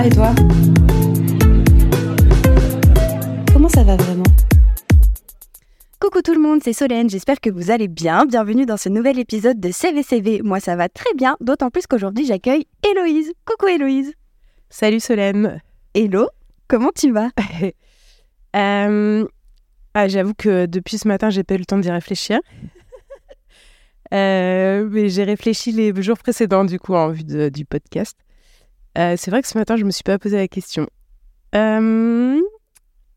va et toi Comment ça va vraiment Coucou tout le monde, c'est Solène, j'espère que vous allez bien. Bienvenue dans ce nouvel épisode de CVCV. Moi ça va très bien, d'autant plus qu'aujourd'hui j'accueille Héloïse. Coucou Héloïse. Salut Solène. Hello, comment tu vas Euh, ah, J'avoue que depuis ce matin, j'ai pas eu le temps d'y réfléchir. Euh, mais j'ai réfléchi les jours précédents, du coup, en vue de- du podcast. Euh, c'est vrai que ce matin, je me suis pas posé la question. Euh,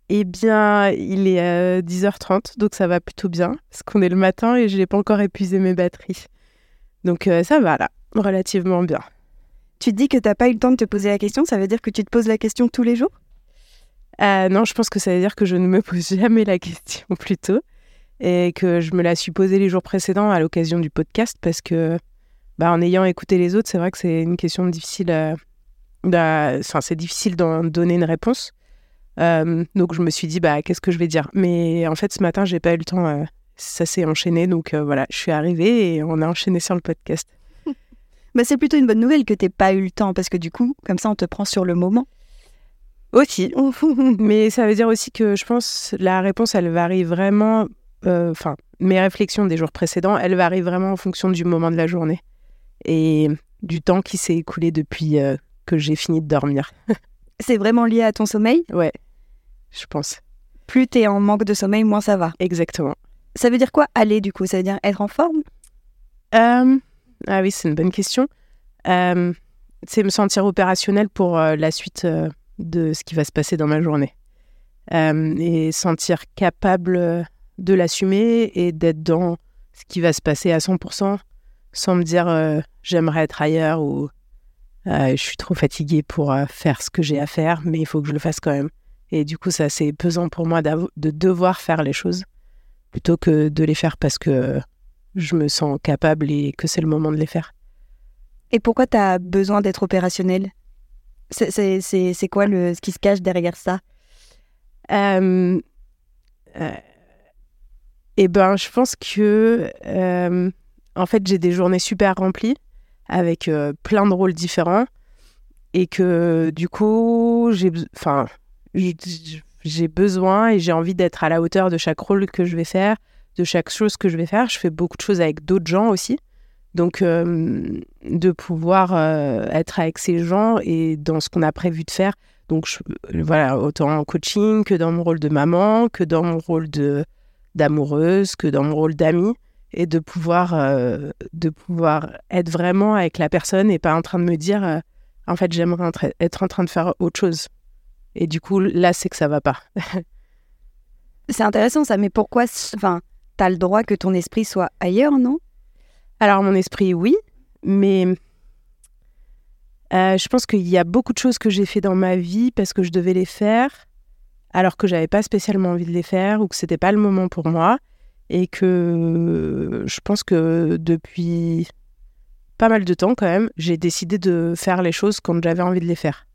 eh bien, il est euh, 10h30, donc ça va plutôt bien, parce qu'on est le matin et je n'ai pas encore épuisé mes batteries. Donc euh, ça va là, relativement bien. Tu te dis que t'as pas eu le temps de te poser la question, ça veut dire que tu te poses la question tous les jours? Euh, non, je pense que ça veut dire que je ne me pose jamais la question plutôt et que je me la suis posée les jours précédents à l'occasion du podcast parce que bah, en ayant écouté les autres, c'est vrai que c'est une question difficile à... Enfin, c'est difficile d'en donner une réponse. Euh, donc je me suis dit, bah, qu'est-ce que je vais dire? Mais en fait, ce matin, j'ai pas eu le temps. euh, ça s'est enchaîné, donc euh, voilà, je suis arrivée et on a enchaîné sur le podcast. Bah c'est plutôt une bonne nouvelle que t'aies pas eu le temps, parce que du coup, comme ça on te prend sur le moment. Aussi. Mais ça veut dire aussi que je pense la réponse, elle varie vraiment. Enfin, mes réflexions des jours précédents, elles varient vraiment en fonction du moment de la journée et du temps qui s'est écoulé depuis que j'ai fini de dormir. C'est vraiment lié à ton sommeil? Ouais, je pense. Plus t'es en manque de sommeil, moins ça va. Exactement. Ça veut dire quoi aller du coup? Ça veut dire être en forme? Euh, ah oui, c'est une bonne question. Euh, c'est me sentir opérationnel pour euh, la suite de ce qui va se passer dans ma journée. Et sentir capable de l'assumer et d'être dans ce qui va se passer à 100% sans me dire j'aimerais être ailleurs ou euh, je suis trop fatiguée pour euh, faire ce que j'ai à faire, mais il faut que je le fasse quand même. Et du coup, ça, c'est pesant pour moi de devoir faire les choses plutôt que de les faire parce que je me sens capable et que c'est le moment de les faire. Et pourquoi t'as besoin d'être opérationnel C'est- quoi le, ce qui se cache derrière ça? Euh, euh, eh ben, je pense que, euh, en fait, j'ai des journées super remplies avec euh, plein de rôles différents et que du coup, j'ai, enfin, j'ai besoin et j'ai envie d'être à la hauteur de chaque rôle que je vais faire, de chaque chose que je vais faire. Je fais beaucoup de choses avec d'autres gens aussi. Donc, euh, de pouvoir euh, être avec ces gens et dans ce qu'on a prévu de faire. Donc, je- voilà, autant en coaching que dans mon rôle de maman, que dans mon rôle de d'amoureuse, que dans mon rôle d'amie, et de pouvoir, euh, de pouvoir être vraiment avec la personne et pas en train de me dire, euh, en fait, j'aimerais être en train de faire autre chose. Et du coup, là, c'est que ça va pas. C'est intéressant ça, mais pourquoi Enfin, t'as le droit que ton esprit soit ailleurs, non? Alors, mon esprit, oui, mais euh, je pense qu'il y a beaucoup de choses que j'ai fait dans ma vie parce que je devais les faire alors que j'avais pas spécialement envie de les faire ou que c'était pas le moment pour moi et que je pense que depuis pas mal de temps quand même, j'ai décidé de faire les choses quand j'avais envie de les faire.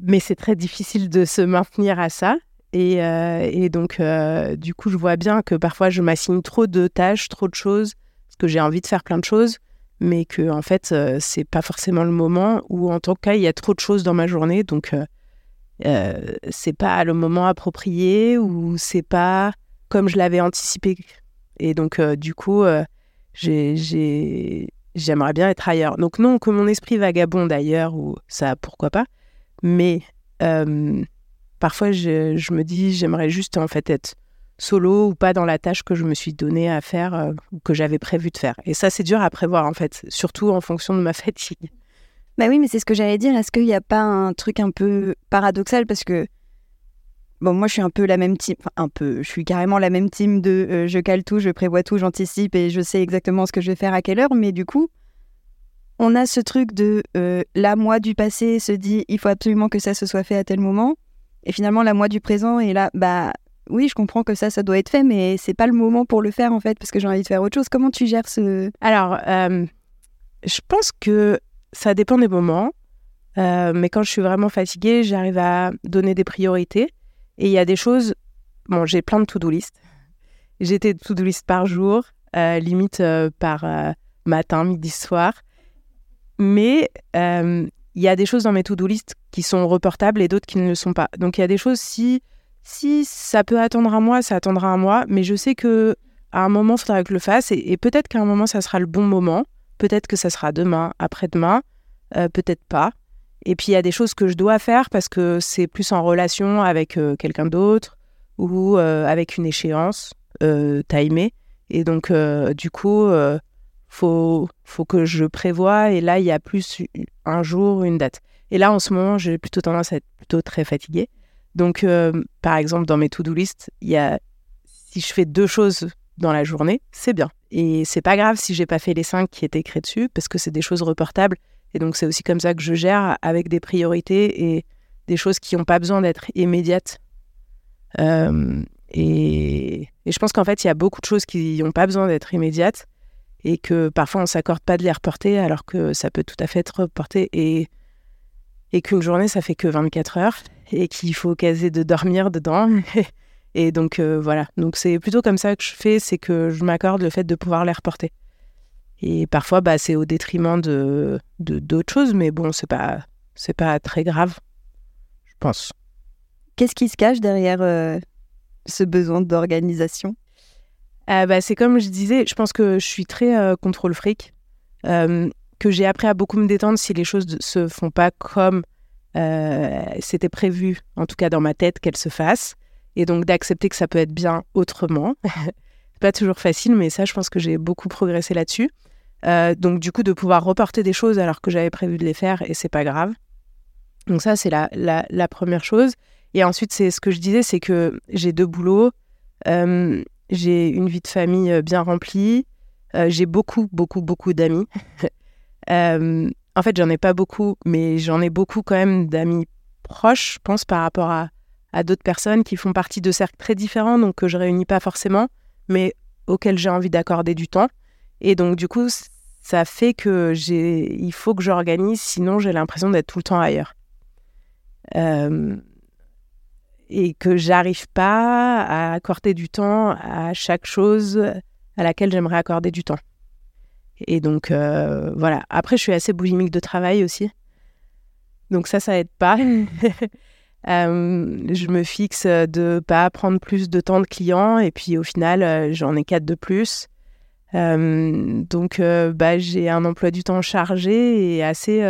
Mais c'est très difficile de se maintenir à ça. Et, euh, donc, euh, du coup, je vois bien que parfois, je m'assigne trop de tâches, trop de choses, parce que j'ai envie de faire plein de choses, mais que, en fait, euh, c'est pas forcément le moment, ou en tout cas, il y a trop de choses dans ma journée, donc euh, c'est pas le moment approprié, ou c'est pas comme je l'avais anticipé. Et donc, euh, du coup, euh, j'ai- j'ai- j'aimerais bien être ailleurs. Donc, non, que mon esprit vagabonde ailleurs, ou ça, pourquoi pas, mais. euh, Parfois, je, je me dis, j'aimerais juste en fait être solo ou pas dans la tâche que je me suis donnée à faire ou que j'avais prévu de faire. Et ça, c'est dur à prévoir en fait, surtout en fonction de ma fatigue. Bah oui, mais c'est ce que j'allais dire. Est-ce qu'il n'y a pas un truc un peu paradoxal? Parce que bon, moi je suis un peu la même team, un peu, je suis carrément la même team de euh, je cale tout, je prévois tout, j'anticipe et je sais exactement ce que je vais faire à quelle heure. Mais du coup, on a ce truc de euh, la moi du passé se dit il faut absolument que ça se soit fait à tel moment, et finalement la moi du présent est là bah oui, je comprends que ça, ça doit être fait, mais c'est pas le moment pour le faire en fait, parce que j'ai envie de faire autre chose. Comment tu gères ce. Alors, euh, je pense que ça dépend des moments, mais quand je suis vraiment fatiguée, j'arrive à donner des priorités. Et il y a des choses. Bon, j'ai plein de to-do list. J'ai des to-do list par jour, euh, limite euh, par euh, matin, midi, soir. Mais il y a des choses dans mes to-do list qui sont reportables et d'autres qui ne le sont pas. Donc il y a des choses, si, si ça peut attendre un mois, ça attendra un mois, mais je sais que à un moment, il faudra que je le fasse et, peut-être qu'à un moment, ça sera le bon moment. Peut-être que ça sera demain, après-demain, peut-être pas. Et puis il y a des choses que je dois faire parce que c'est plus en relation avec euh, quelqu'un d'autre ou euh, avec une échéance timée. Et donc, du coup, faut, faut que je prévoie. Et là, il y a plus un jour, une date. Et là, en ce moment, j'ai plutôt tendance à être plutôt très fatiguée. Donc, euh, par exemple, dans mes to-do list, il y a si je fais deux choses dans la journée, c'est bien. Et c'est pas grave si j'ai pas fait les cinq qui étaient écrits dessus, parce que c'est des choses reportables. Et donc, c'est aussi comme ça que je gère avec des priorités et des choses qui n'ont pas besoin d'être immédiates. Euh, et, je pense qu'en fait, il y a beaucoup de choses qui n'ont pas besoin d'être immédiates et que parfois on s'accorde pas de les reporter alors que ça peut tout à fait être reporté et, et qu'une journée ça fait que 24 heures et qu'il faut caser de dormir dedans. et donc euh, voilà, donc c'est plutôt comme ça que je fais, c'est que je m'accorde le fait de pouvoir les reporter. Et parfois bah, c'est au détriment de d'autres choses, mais bon c'est pas c'est pas très grave, je pense. Qu'est-ce qui se cache derrière euh, ce besoin d'organisation? Euh, bah, c'est comme je disais, je pense que je suis très euh, contrôle fric, euh, que j'ai appris à beaucoup me détendre si les choses ne se font pas comme c'était prévu, en tout cas dans ma tête, qu'elles se fassent, et donc d'accepter que ça peut être bien autrement. pas toujours facile, mais ça, je pense que j'ai beaucoup progressé là-dessus. donc du coup, de pouvoir reporter des choses alors que j'avais prévu de les faire, et c'est pas grave. Donc ça, c'est la, la, première chose. Et ensuite, c'est ce que je disais, c'est que j'ai deux boulots. J'ai une vie de famille euh, bien remplie. Euh, j'ai beaucoup, beaucoup, beaucoup d'amis. Euh, en fait, j'en ai pas beaucoup, mais j'en ai beaucoup quand même d'amis proches, je pense, par rapport à, à d'autres personnes qui font partie de cercles très différents, donc que je réunis pas forcément, mais auxquels j'ai envie d'accorder du temps. Et donc, du coup, ça fait que j'ai, il faut que j'organise, sinon j'ai l'impression d'être tout le temps ailleurs. Euh, et que j'arrive pas à accorder du temps à chaque chose à laquelle j'aimerais accorder du temps. Et donc, euh, voilà. Après, je suis assez boulimique de travail aussi. Donc ça, ça aide pas. Euh, je me fixe de pas prendre plus de temps de clients et puis au final, euh, j'en ai quatre de plus. donc, bah, j'ai un emploi du temps chargé et assez,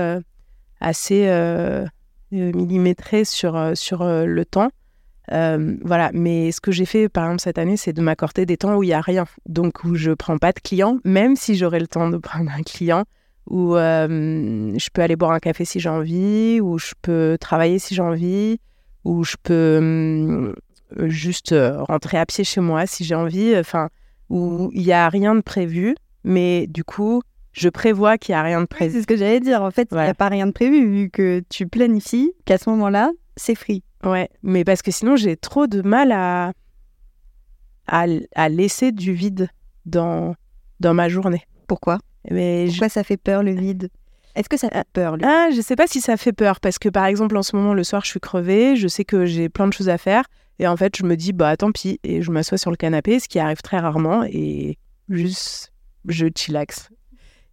assez millimétré sur, sur le temps. Euh, voilà, mais ce que j'ai fait par exemple cette année, c'est de m'accorder des temps où il n'y a rien, donc où je prends pas de clients, même si j'aurais le temps de prendre un client, où euh, je peux aller boire un café si j'ai envie, où je peux travailler si j'ai envie, où je peux euh, juste rentrer à pied chez moi si j'ai envie, enfin, où il n'y a rien de prévu, mais du coup, je prévois qu'il n'y a rien de prévu. c'est ce que j'allais dire, en fait, il n'y a pas rien de prévu, vu que tu planifies qu'à ce moment-là, c'est free. Ouais, mais parce que sinon j'ai trop de mal à, à, laisser du vide dans, dans ma journée. Pourquoi? Mais Pourquoi ça fait peur le vide? Est-ce que ça fait peur le Ah, je sais pas si ça fait peur parce que par exemple en ce moment le soir je suis crevée, je sais que j'ai plein de choses à faire et en fait je me dis bah tant pis et je m'assois sur le canapé, ce qui arrive très rarement et juste je chillaxe.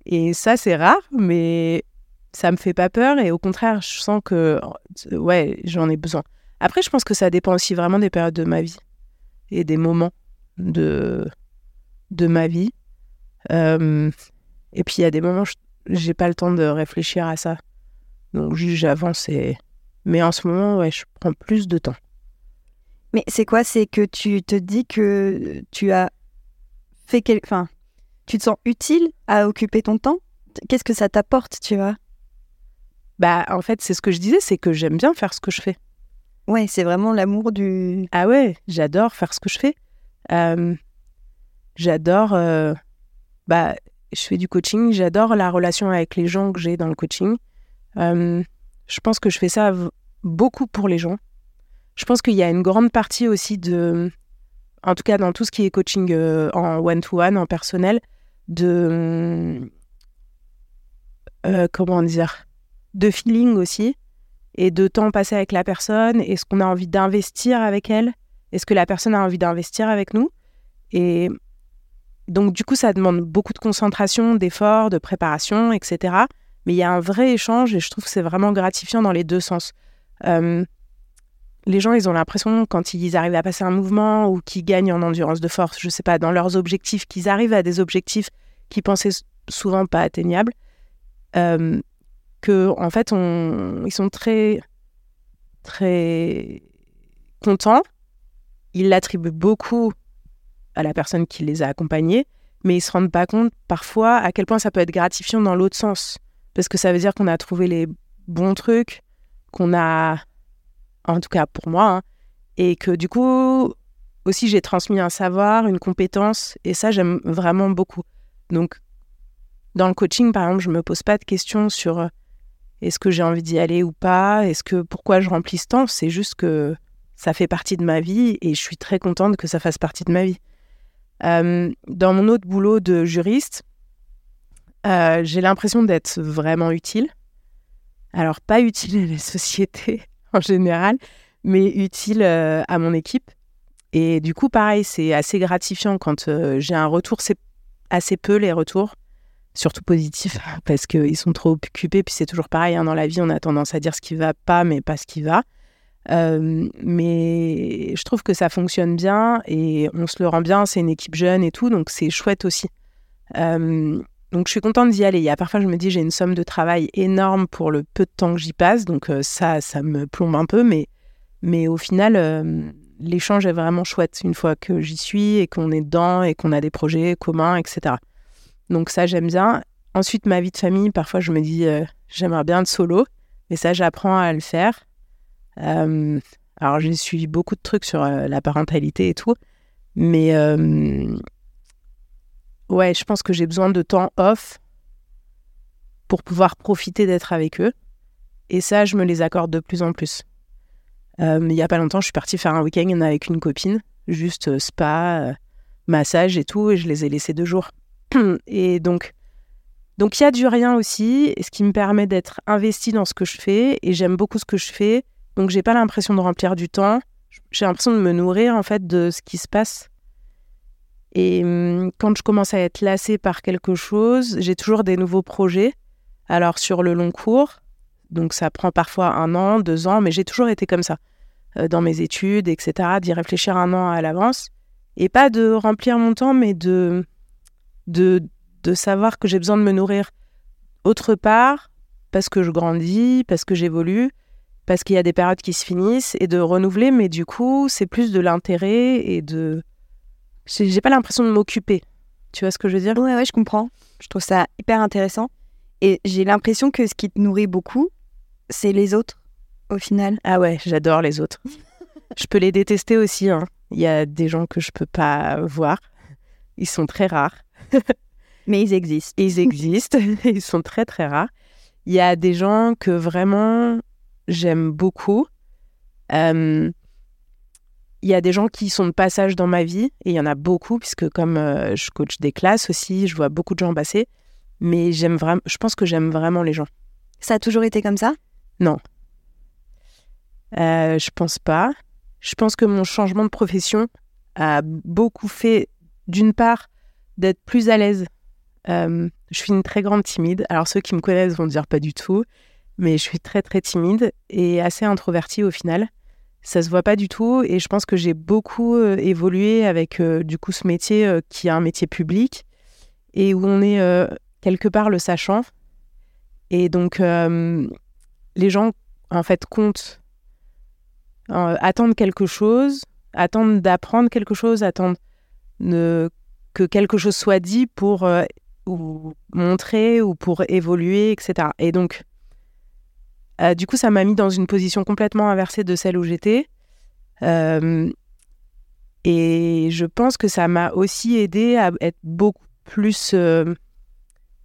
Et ça c'est rare, mais ça me fait pas peur et au contraire je sens que ouais j'en ai besoin. Après, je pense que ça dépend aussi vraiment des périodes de ma vie et des moments de, de ma vie. Euh, et puis, il y a des moments, j'ai pas le temps de réfléchir à ça. Donc, juste, j'avance. Et... Mais en ce moment, ouais, je prends plus de temps. Mais c'est quoi? C'est que tu te dis que tu as fait quelque... Enfin, tu te sens utile à occuper ton temps? Qu'est-ce que ça t'apporte, tu vois? Bah, en fait, c'est ce que je disais, c'est que j'aime bien faire ce que je fais. Ouais, c'est vraiment l'amour du. Ah ouais, j'adore faire ce que je fais. Euh, j'adore. Euh, bah, je fais du coaching. J'adore la relation avec les gens que j'ai dans le coaching. Euh, je pense que je fais ça beaucoup pour les gens. Je pense qu'il y a une grande partie aussi de, en tout cas dans tout ce qui est coaching en one-to-one, en personnel, de comment dire, de feeling aussi et de temps passé avec la personne Est-ce qu'on a envie d'investir avec elle? Est-ce que la personne a envie d'investir avec nous? Et donc, du coup, ça demande beaucoup de concentration, d'efforts, de préparation, etc. Mais il y a un vrai échange et je trouve que c'est vraiment gratifiant dans les deux sens. Euh, les gens, ils ont l'impression, quand ils arrivent à passer un mouvement ou qu'ils gagnent en endurance de force, je sais pas, dans leurs objectifs, qu'ils arrivent à des objectifs qu'ils pensaient souvent pas atteignables, euh, que en fait, ils sont très, très contents. Ils l'attribuent beaucoup à la personne qui les a accompagnés, mais ils se rendent pas compte parfois à quel point ça peut être gratifiant dans l'autre sens, parce que ça veut dire qu'on a trouvé les bons trucs, qu'on a en tout cas pour moi, hein. et que du coup, aussi j'ai transmis un savoir, une compétence, et ça j'aime vraiment beaucoup. Donc, dans le coaching, par exemple, je me pose pas de questions sur euh, est-ce que j'ai envie d'y aller ou pas, est-ce que pourquoi je remplis ce temps, c'est juste que ça fait partie de ma vie et je suis très contente que ça fasse partie de ma vie. Euh, dans mon autre boulot de juriste, euh, j'ai l'impression d'être vraiment utile. Alors, pas utile à la société, en général, mais utile euh, à mon équipe. Et du coup, pareil, c'est assez gratifiant quand j'ai un retour. C'est assez peu les retours, surtout positifs, parce qu'ils sont trop occupés. Puis c'est toujours pareil, hein, dans la vie, on a tendance à dire ce qui va pas, mais pas ce qui va. Euh, mais je trouve que ça fonctionne bien et on se le rend bien. C'est une équipe jeune et tout, donc c'est chouette aussi. Donc je suis contente d'y aller. Il y a parfois je me dis j'ai une somme de travail énorme pour le peu de temps que j'y passe, donc euh, ça ça me plombe un peu, mais mais au final euh, l'échange est vraiment chouette une fois que j'y suis et qu'on est dedans et qu'on a des projets communs, etc. Donc ça j'aime bien. Ensuite ma vie de famille, parfois je me dis euh, j'aimerais bien de solo, mais ça j'apprends à le faire. Alors j'ai suivi beaucoup de trucs sur la parentalité et tout, mais ouais, je pense que j'ai besoin de temps off pour pouvoir profiter d'être avec eux. Et ça, je me les accorde de plus en plus. Euh, il n'y a pas longtemps, je suis partie faire un week-end avec une copine, juste euh, spa, euh, massage et tout, et je les ai laissés deux jours. et donc, donc il y a du rien aussi, ce qui me permet d'être investie dans ce que je fais, et j'aime beaucoup ce que je fais. Donc j'ai pas l'impression de remplir du temps. J'ai l'impression de me nourrir en fait de ce qui se passe et hum, quand je commence à être lassée par quelque chose, j'ai toujours des nouveaux projets. Alors sur le long cours, donc ça prend parfois un an, deux ans, mais j'ai toujours été comme ça euh, dans mes études, etc., d'y réfléchir un an à l'avance. Et pas de remplir mon temps, mais de, de, de savoir que j'ai besoin de me nourrir autre part, parce que je grandis, parce que j'évolue, parce qu'il y a des périodes qui se finissent, et de renouveler, mais du coup, c'est plus de l'intérêt et de j'ai pas l'impression de m'occuper. Tu vois ce que je veux dire? Ouais, ouais, je comprends. Je trouve ça hyper intéressant. Et j'ai l'impression que ce qui te nourrit beaucoup, c'est les autres, au final. Ah ouais, j'adore les autres. je peux les détester aussi. Hein. Il y a des gens que je peux pas voir. Ils sont très rares. Mais ils existent. Ils existent. ils sont très, très rares. Il y a des gens que vraiment j'aime beaucoup. Euh, il y a des gens qui sont de passage dans ma vie, et il y en a beaucoup, puisque comme euh, je coach des classes aussi, je vois beaucoup de gens passer. Mais j'aime vraiment, je pense que j'aime vraiment les gens. Ça a toujours été comme ça? Non. Euh, je pense pas. Je pense que mon changement de profession a beaucoup fait, d'une part, d'être plus à l'aise. Euh, je suis une très grande timide. Alors ceux qui me connaissent vont dire pas du tout, mais je suis très très timide et assez introvertie au final. Ça se voit pas du tout et je pense que j'ai beaucoup euh, évolué avec euh, du coup ce métier euh, qui est un métier public et où on est quelque part le sachant. Et donc les gens en fait comptent attendent quelque chose attendent d'apprendre quelque chose attendent que quelque chose soit dit pour ou montrer ou pour évoluer etc et donc euh, du coup, ça m'a mis dans une position complètement inversée de celle où j'étais. Euh, et je pense que ça m'a aussi aidé à être beaucoup plus euh,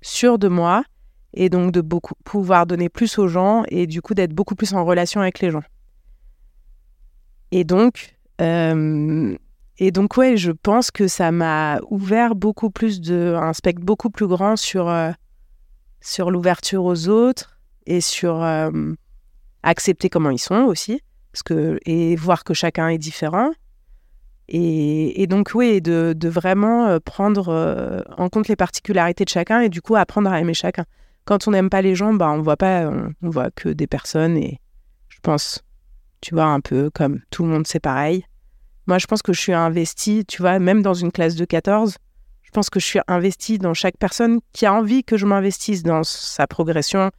sûre de moi et donc de beaucoup, pouvoir donner plus aux gens et du coup d'être beaucoup plus en relation avec les gens. Et donc, et donc ouais, je pense que ça m'a ouvert beaucoup plus de, un spectre beaucoup plus grand sur, sur l'ouverture aux autres et sur euh, accepter comment ils sont aussi, parce que, et voir que chacun est différent. Et, donc, oui, de, vraiment euh, prendre euh, en compte les particularités de chacun et du coup apprendre à aimer chacun. quand on n'aime pas les gens, bah, on voit pas, on voit que des personnes et je pense, tu vois, un peu comme tout le monde, c'est pareil. Moi, je pense que je suis investie, tu vois, même dans une classe de 14, je pense que je suis investie dans chaque personne qui a envie que je m'investisse dans sa progression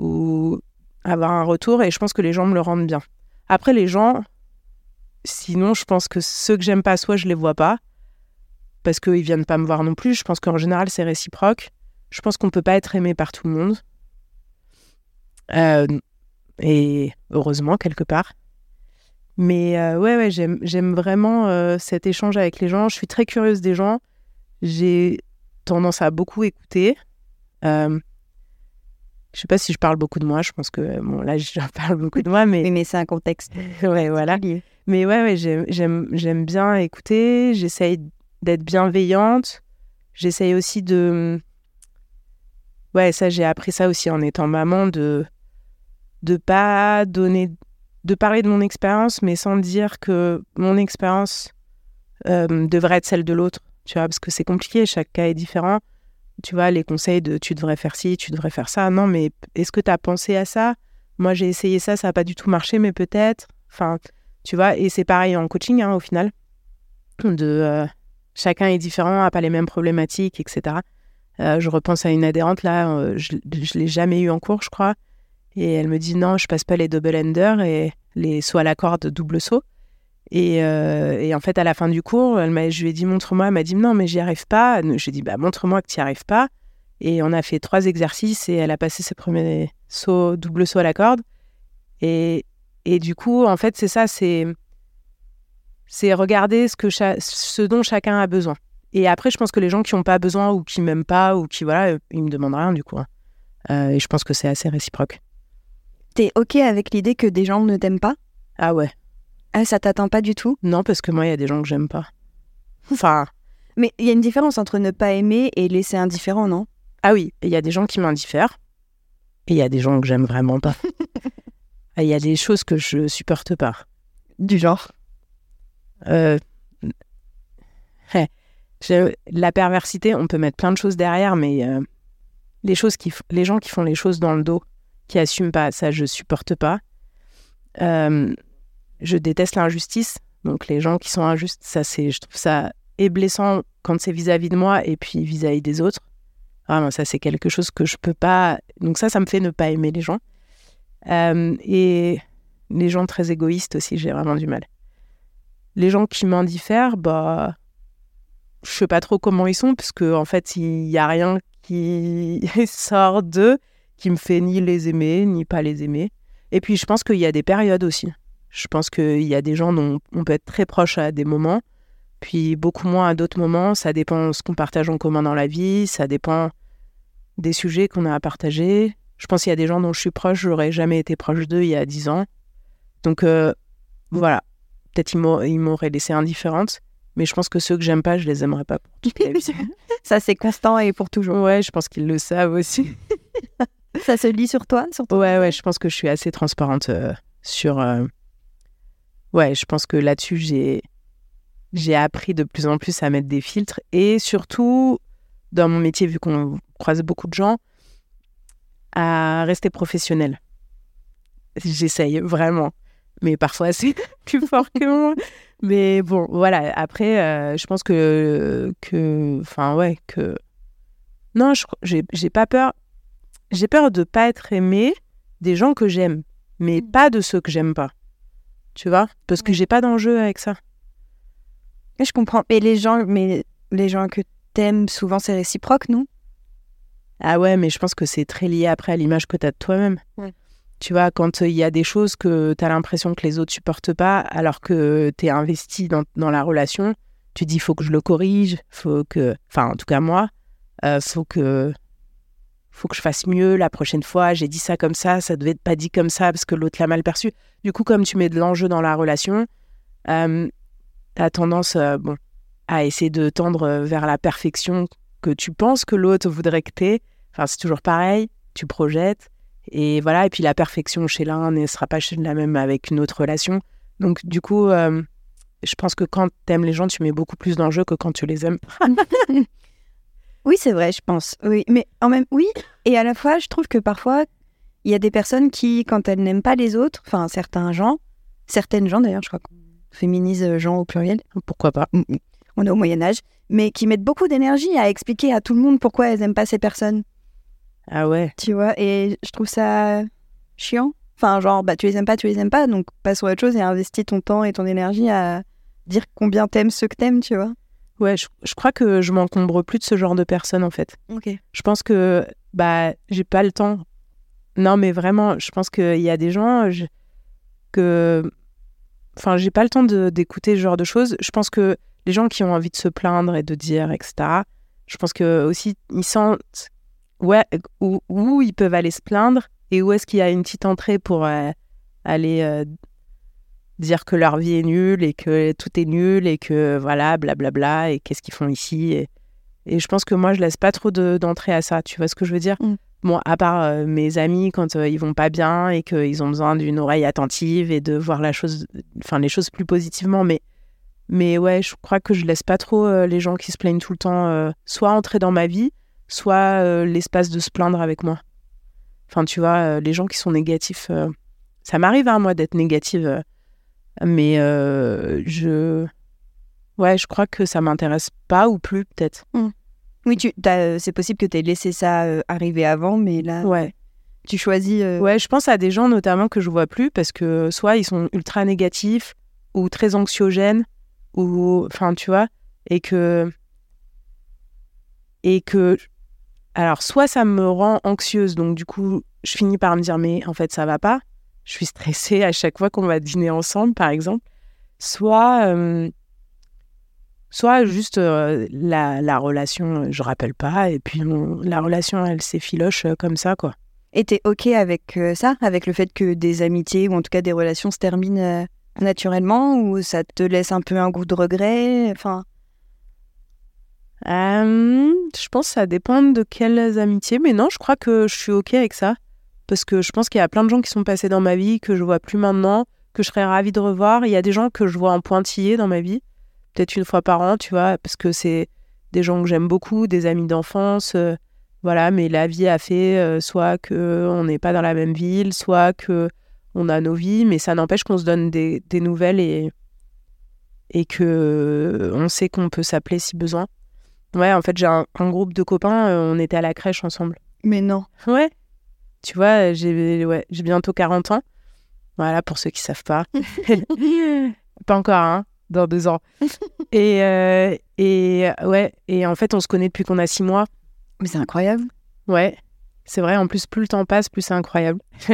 ou avoir un retour et je pense que les gens me le rendent bien. Après, les gens, sinon, je pense que ceux que j'aime pas, soit je les vois pas parce qu'ils viennent pas me voir non plus. Je pense qu'en général, c'est réciproque. Je pense qu'on peut pas être aimé par tout le monde. Euh, et heureusement, quelque part. Mais euh, ouais, ouais, j'aime, vraiment euh, cet échange avec les gens. Je suis très curieuse des gens. J'ai tendance à beaucoup écouter. Je sais pas si je parle beaucoup de moi. Je pense que bon là, je parle beaucoup de moi, mais Oui, mais c'est un contexte. ouais, voilà. Mais ouais, ouais, j'aime bien écouter. J'essaye d'être bienveillante. J'essaye aussi de. Ouais, ça, j'ai appris ça aussi en étant maman, de de pas donner, de parler de mon expérience, mais sans dire que mon expérience euh, devrait être celle de l'autre. Tu vois, parce que c'est compliqué, chaque cas est différent. Tu vois, les conseils de tu devrais faire ci, tu devrais faire ça. Non, mais est-ce que tu as pensé à ça? Moi, j'ai essayé ça, ça n'a pas du tout marché, mais peut-être. Enfin, tu vois, et c'est pareil en coaching, hein, au final. De, euh, chacun est différent, n'a pas les mêmes problématiques, etc. Euh, je repense à une adhérente, là, euh, je ne l'ai jamais eu en cours, je crois. Et elle me dit non, je passe pas les double enders et les sauts à la corde double saut. Et, euh, et en fait, à la fin du cours, elle je lui ai dit montre-moi. Elle m'a dit non, mais j'y arrive pas. Je lui ai dit bah montre-moi que tu n'y arrives pas. Et on a fait trois exercices et elle a passé ses premiers sauts, double saut à la corde. Et, et du coup, en fait, c'est ça, c'est c'est regarder ce, que ce dont chacun a besoin. Et après, je pense que les gens qui n'ont pas besoin ou qui m'aiment pas ou qui, voilà, ils me demandent rien du coup. hein. Euh, et je pense que c'est assez réciproque. T'es OK avec l'idée que des gens ne t'aiment pas? Ah ouais. Ah, ça t'atteint pas du tout? Non, parce que moi, il y a des gens que j'aime pas. Enfin, Mais il y a une différence entre ne pas aimer et laisser indifférent, non? Ah oui, il y a des gens qui m'indiffèrent. Et il y a des gens que j'aime vraiment pas. Il y a des choses que je supporte pas. Du genre? Euh, ouais. La perversité, on peut mettre plein de choses derrière, mais euh, les, choses qui, f- les gens qui font les choses dans le dos, qui assument pas, ça, je supporte pas. Euh, je déteste l'injustice. Donc les gens qui sont injustes, ça, c'est, je trouve ça et blessant quand c'est vis-à-vis de moi et puis vis-à-vis des autres. Vraiment, ça, c'est quelque chose que je peux pas. Donc ça, ça me fait ne pas aimer les gens. Euh, et les gens très égoïstes aussi, j'ai vraiment du mal. Les gens qui m'indiffèrent, bah, je sais pas trop comment ils sont, parce qu'en en fait, il y a rien qui sort d'eux qui me fait ni les aimer, ni pas les aimer. Et puis, je pense qu'il y a des périodes aussi. Je pense qu'il y a des gens dont on peut être très proche à des moments, puis beaucoup moins à d'autres moments. Ça dépend de ce qu'on partage en commun dans la vie, ça dépend des sujets qu'on a à partager. Je pense qu'il y a des gens dont je suis proche, j'aurais jamais été proche d'eux il y a dix ans. Donc euh, voilà, peut-être ils m'auraient laissé indifférente, mais je pense que ceux que j'aime pas, je les aimerais pas pour toute la vie. Ça, c'est constant et pour toujours. Ouais, je pense qu'ils le savent aussi. Ça se lit sur toi sur ton- Ouais, ouais, je pense que je suis assez transparente euh, sur. euh, Ouais, je pense que là-dessus, j'ai j'ai appris de plus en plus à mettre des filtres et surtout dans mon métier, vu qu'on croise beaucoup de gens, à rester professionnel. J'essaye vraiment, mais parfois c'est plus fort que moi. Mais bon, voilà. Après, euh, je pense que que, enfin ouais, que non, j'ai j'ai pas peur. J'ai peur de pas être aimée des gens que j'aime, mais pas de ceux que j'aime pas. Tu vois Parce que j'ai pas d'enjeu avec ça. Et Je comprends. Et les gens, mais les gens que t'aimes, souvent, c'est réciproque, non? Ah ouais, mais je pense que c'est très lié après à l'image que tu as de toi-même. Ouais. Tu vois, quand il y a des choses que tu as l'impression que les autres supportent pas, alors que tu es investi dans, dans la relation, tu dis faut que je le corrige, faut que. Enfin, en tout cas, moi, euh, faut que. Faut que je fasse mieux la prochaine fois. J'ai dit ça comme ça, ça devait être pas dit comme ça parce que l'autre l'a mal perçu. Du coup, comme tu mets de l'enjeu dans la relation, euh, tu as tendance euh, bon, à essayer de tendre euh, vers la perfection que tu penses que l'autre voudrait que tu. Enfin, c'est toujours pareil, tu projettes. Et voilà, et puis la perfection chez l'un ne sera pas chez la même avec une autre relation. Donc, du coup, euh, je pense que quand tu aimes les gens, tu mets beaucoup plus d'enjeux que quand tu les aimes. Oui, c'est vrai, je pense. Oui, mais en même oui, et à la fois, je trouve que parfois, il y a des personnes qui, quand elles n'aiment pas les autres, enfin certains gens, certaines gens d'ailleurs, je crois qu'on féminise euh, gens au pluriel, Pourquoi pas Mm, mm. on est au Moyen Âge, mais qui mettent beaucoup d'énergie à expliquer à tout le monde pourquoi elles n'aiment pas ces personnes, Ah ouais. tu vois, et je trouve ça chiant. Enfin, genre, bah tu les aimes pas, tu les aimes pas, donc passe à autre chose et investis ton temps et ton énergie à dire combien t'aimes ceux que t'aimes, tu vois. Ouais, je, je crois que je m'encombre plus de ce genre de personnes en fait. Ok. Je pense que bah j'ai pas le temps. Non, mais vraiment, je pense qu'il y a des gens je- que, enfin, j'ai pas le temps d'écouter ce genre de choses. Je pense que les gens qui ont envie de se plaindre et de dire, etc. Je pense que aussi ils sentent ouais où, où ils peuvent aller se plaindre et où est-ce qu'il y a une petite entrée pour euh, aller euh, dire que leur vie est nulle et que tout est nul et que voilà blablabla et qu'est-ce qu'ils font ici et, et je pense que moi je laisse pas trop de- d'entrée à ça tu vois ce que je veux dire? Mm. bon à part euh, mes amis quand euh, ils vont pas bien et qu'ils ont besoin d'une oreille attentive et de voir la chose enfin les choses plus positivement mais mais ouais je crois que je laisse pas trop euh, les gens qui se plaignent tout le temps euh, soit entrer dans ma vie soit l'espace de se plaindre avec moi enfin tu vois les gens qui sont négatifs ça m'arrive à moi d'être négative mais euh, je ouais je crois que ça m'intéresse pas ou plus peut-être Oui, tu, euh, c'est possible que tu aies laissé ça euh, arriver avant, mais là, ouais tu choisis. euh, ouais je pense à des gens notamment que je vois plus parce que soit ils sont ultra négatifs ou très anxiogènes ou enfin tu vois et que et que alors soit ça me rend anxieuse donc du coup je finis par me dire mais en fait ça va pas je suis stressée à chaque fois qu'on va dîner ensemble par exemple. Soit euh, soit juste euh, la, la relation euh, je rappelle pas et puis on- la relation elle s'effiloche comme ça quoi. Et t'es OK avec ça Avec le fait que des amitiés ou en tout cas des relations se terminent naturellement Ou ça te laisse un peu un goût de regret Enfin, Euh, je pense que ça dépend de quelles amitiés, mais non, je crois que je suis OK avec ça. Parce que je pense qu'il y a plein de gens qui sont passés dans ma vie que je vois plus maintenant, que je serais ravie de revoir. Il y a des gens que je vois en pointillé dans ma vie, peut-être une fois par an, tu vois, parce que c'est des gens que j'aime beaucoup, des amis d'enfance. euh, voilà, mais la vie a fait euh, soit que on n'est pas dans la même ville, soit que on a nos vies, mais ça n'empêche qu'on se donne des, des nouvelles et, et que euh, on sait qu'on peut s'appeler si besoin. Ouais, en fait, j'ai un, un groupe de copains, on était à la crèche ensemble. mais non. Ouais. Tu vois, j'ai ouais, j'ai bientôt 40 ans. Voilà, pour ceux qui savent pas. pas encore, hein, dans deux ans. et, euh, et ouais, et en fait, on se connaît depuis qu'on a six mois. Mais c'est incroyable. Ouais, c'est vrai. En plus, plus le temps passe, plus c'est incroyable.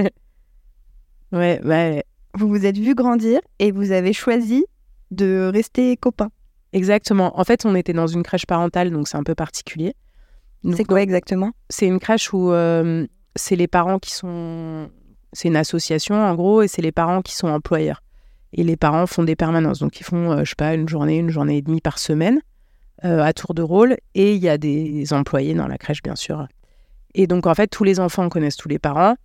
ouais, ouais, Vous vous êtes vu grandir et vous avez choisi de rester copains. exactement. En fait, on était dans une crèche parentale, donc c'est un peu particulier. C'est quoi exactement? C'est une crèche où euh, c'est les parents qui sont. C'est une association en gros, et c'est les parents qui sont employeurs. Et les parents font des permanences. Donc ils font, euh, je sais pas, une journée, une journée et demie par semaine euh, à tour de rôle. Et il y a des employés dans la crèche, bien sûr. Et donc en fait, tous les enfants connaissent tous les parents.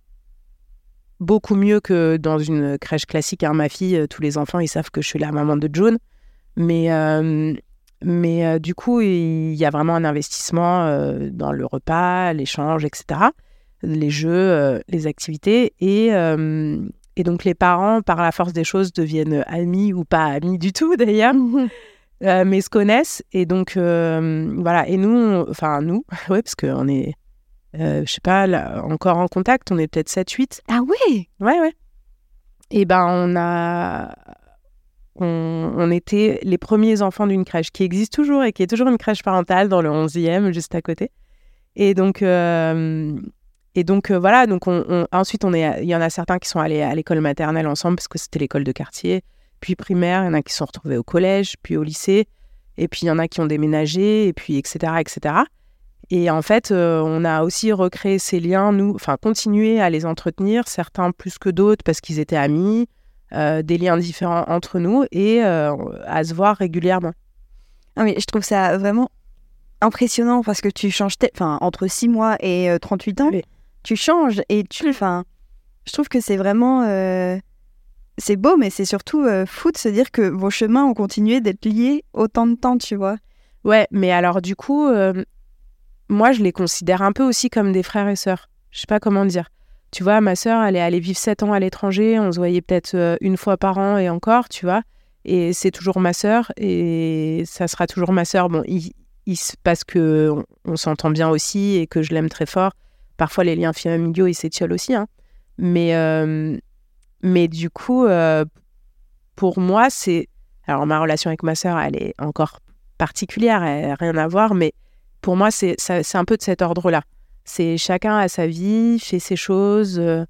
Beaucoup mieux que dans une crèche classique. Hein. Ma fille, euh, tous les enfants, ils savent que je suis la maman de June. Mais, mais du coup, il y a vraiment un investissement dans le repas, l'échange, etc. Les jeux, euh, les activités. Et, euh, et donc, les parents, par la force des choses, deviennent amis ou pas amis du tout, d'ailleurs, euh, mais se connaissent. Et donc, euh, voilà. Et nous, enfin, nous, ouais, parce qu'on est, euh, je sais pas, là, encore en contact, on est peut-être 7-8. Ah ouais? Ouais, ouais. Et ben, on a. On, on était les premiers enfants d'une crèche qui existe toujours et qui est toujours une crèche parentale dans le 11e, juste à côté. Et donc, et donc euh, voilà. Donc, on, on- ensuite, on est, il y en a certains qui sont allés à l'école maternelle ensemble parce que c'était l'école de quartier. Puis primaire, il y en a qui se sont retrouvés au collège, puis au lycée. Et puis, il y en a qui ont déménagé, et puis, etc., etc. Et en fait, euh, on a aussi recréé ces liens, nous, enfin, continué à les entretenir, certains plus que d'autres parce qu'ils étaient amis, euh, des liens différents entre nous et à se voir régulièrement. Ah mais je trouve ça vraiment impressionnant parce que tu changes, enfin entre 6 mois et euh, 38 ans, Oui. Tu changes et tu, enfin, je trouve que c'est vraiment, euh, c'est beau, mais c'est surtout euh, fou de se dire que vos chemins ont continué d'être liés autant de temps, tu vois. Ouais, mais alors du coup, euh, moi, je les considère un peu aussi comme des frères et sœurs. Je sais pas comment dire. Tu vois, ma sœur, elle est allée vivre sept ans à l'étranger. On se voyait peut-être une fois par an et encore, tu vois. Et c'est toujours ma sœur et ça sera toujours ma sœur. Bon, il, parce que on, s'entend bien aussi et que je l'aime très fort. Parfois, les liens familiaux, ils s'étiolent aussi. Hein. Mais, euh, mais du coup, euh, pour moi, c'est. Alors, ma relation avec ma sœur, elle est encore particulière, elle n'a rien à voir, mais pour moi, c'est un peu de cet ordre-là. C'est chacun a sa vie, fait ses choses, euh,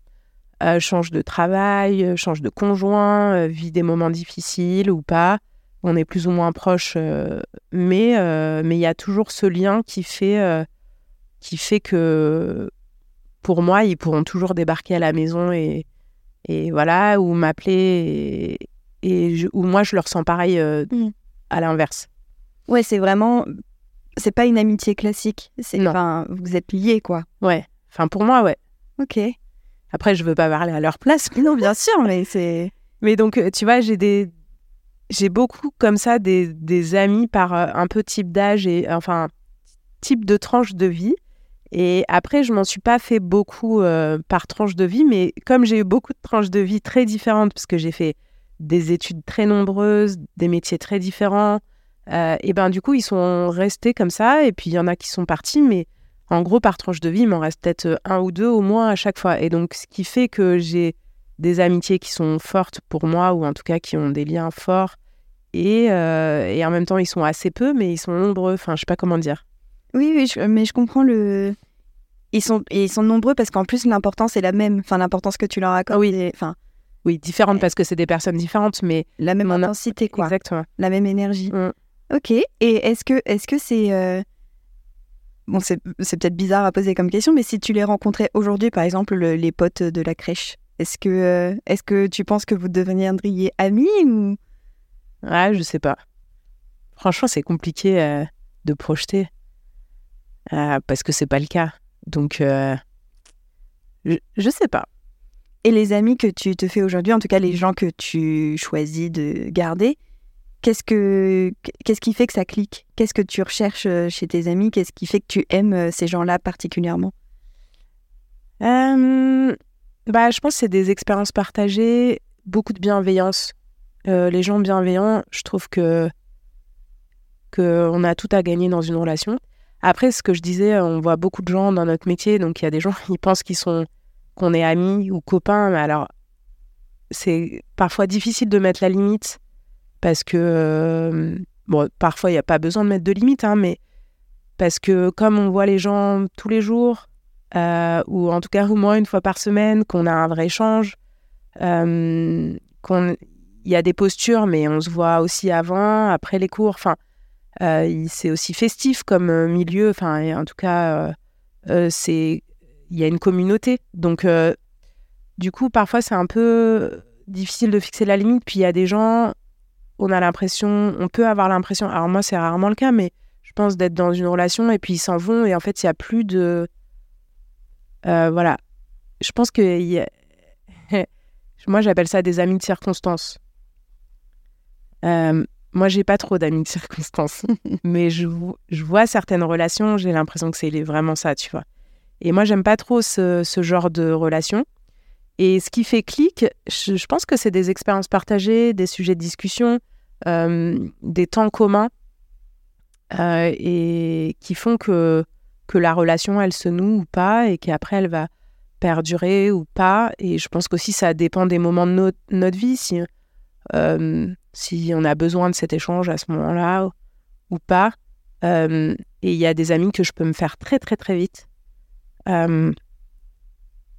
change de travail, change de conjoint, vit des moments difficiles ou pas. On est plus ou moins proches, mais mais il y a toujours ce lien qui fait qui fait que pour moi, ils pourront toujours débarquer à la maison et, et voilà ou m'appeler et, ou moi je leur sens pareil mmh. à l'inverse. Ouais, c'est vraiment c'est pas une amitié classique. C'est, enfin, vous êtes liés, quoi. Ouais. Enfin, pour moi, ouais. Ok. Après, je veux pas parler à leur place. non, bien sûr, mais c'est. Mais donc, euh, tu vois, j'ai des, j'ai beaucoup comme ça des, des amis par euh, un peu type d'âge et enfin type de tranche de vie. Et après, je m'en suis pas fait beaucoup euh, par tranche de vie, mais comme j'ai eu beaucoup de tranches de vie très différentes, parce que j'ai fait des études très nombreuses, des métiers très différents, euh, et ben du coup, ils sont restés comme ça. Et puis il y en a qui sont partis, mais en gros, par tranche de vie, il m'en reste peut-être euh, un ou deux au moins à chaque fois. Et donc, ce qui fait que j'ai des amitiés qui sont fortes pour moi, ou en tout cas qui ont des liens forts. Et, et en même temps, ils sont assez peu, mais ils sont nombreux. Enfin, je sais pas comment dire. Oui, oui, mais je comprends le. Ils sont, ils sont nombreux parce qu'en plus, l'importance est la même. Enfin, l'importance que tu leur accordes. Oui, enfin. Oui, différente parce que c'est des personnes différentes, mais. La même intensité, quoi. Exactement. La même énergie. Mm. Ok. Et est-ce que c'est euh, bon c'est peut-être bizarre à poser comme question, mais si tu les rencontrais aujourd'hui, par exemple les potes de la crèche, est-ce que euh, que tu penses que vous deviendriez amis ou? Ouais, je sais pas. Franchement, c'est compliqué euh, de projeter parce que c'est pas le cas. Donc je, je sais pas. Et les amis que tu te fais aujourd'hui, en tout cas les gens que tu choisis de garder, Qu'est-ce, que, qu'est-ce qui fait que ça clique? Qu'est-ce que tu recherches euh, chez tes amis? Qu'est-ce qui fait que tu aimes euh, ces gens-là particulièrement? Euh, bah, Je pense que c'est des expériences partagées, beaucoup de bienveillance. les gens bienveillants, je trouve que qu'on a tout à gagner dans une relation. Après, ce que je disais, on voit beaucoup de gens dans notre métier, donc il y a des gens qui pensent qu'ils sont qu'on est amis ou copains, mais alors c'est parfois difficile de mettre la limite parce que, euh, bon, parfois, il n'y a pas besoin de mettre de limite, hein, mais parce que comme on voit les gens tous les jours, euh, ou en tout cas au moins une fois par semaine, qu'on a un vrai échange, euh, qu'il y a des postures, mais on se voit aussi avant, après les cours, enfin, c'est aussi festif comme milieu, enfin, en tout cas, c'est il y a une communauté. Donc, du coup, parfois, c'est un peu difficile de fixer la limite. Puis, il y a des gens, on a l'impression, on peut avoir l'impression, alors moi c'est rarement le cas, mais je pense d'être dans une relation et puis ils s'en vont et en fait il n'y a plus de... Euh, voilà. Je pense que... moi j'appelle ça des amis de circonstance. Euh, moi j'ai pas trop d'amis de circonstance, mais je, je, vois certaines relations, j'ai l'impression que c'est vraiment ça, tu vois. Et moi j'aime pas trop ce, ce genre de relation. Et ce qui fait clic, je, pense que c'est des expériences partagées, des sujets de discussion, euh, des temps communs euh, et qui font que, que la relation, elle se noue ou pas et qu'après, elle va perdurer ou pas. Et je pense qu'aussi, ça dépend des moments de notre vie, si, euh, si on a besoin de cet échange à ce moment-là ou, pas. et il y a des amis que je peux me faire très, très, très vite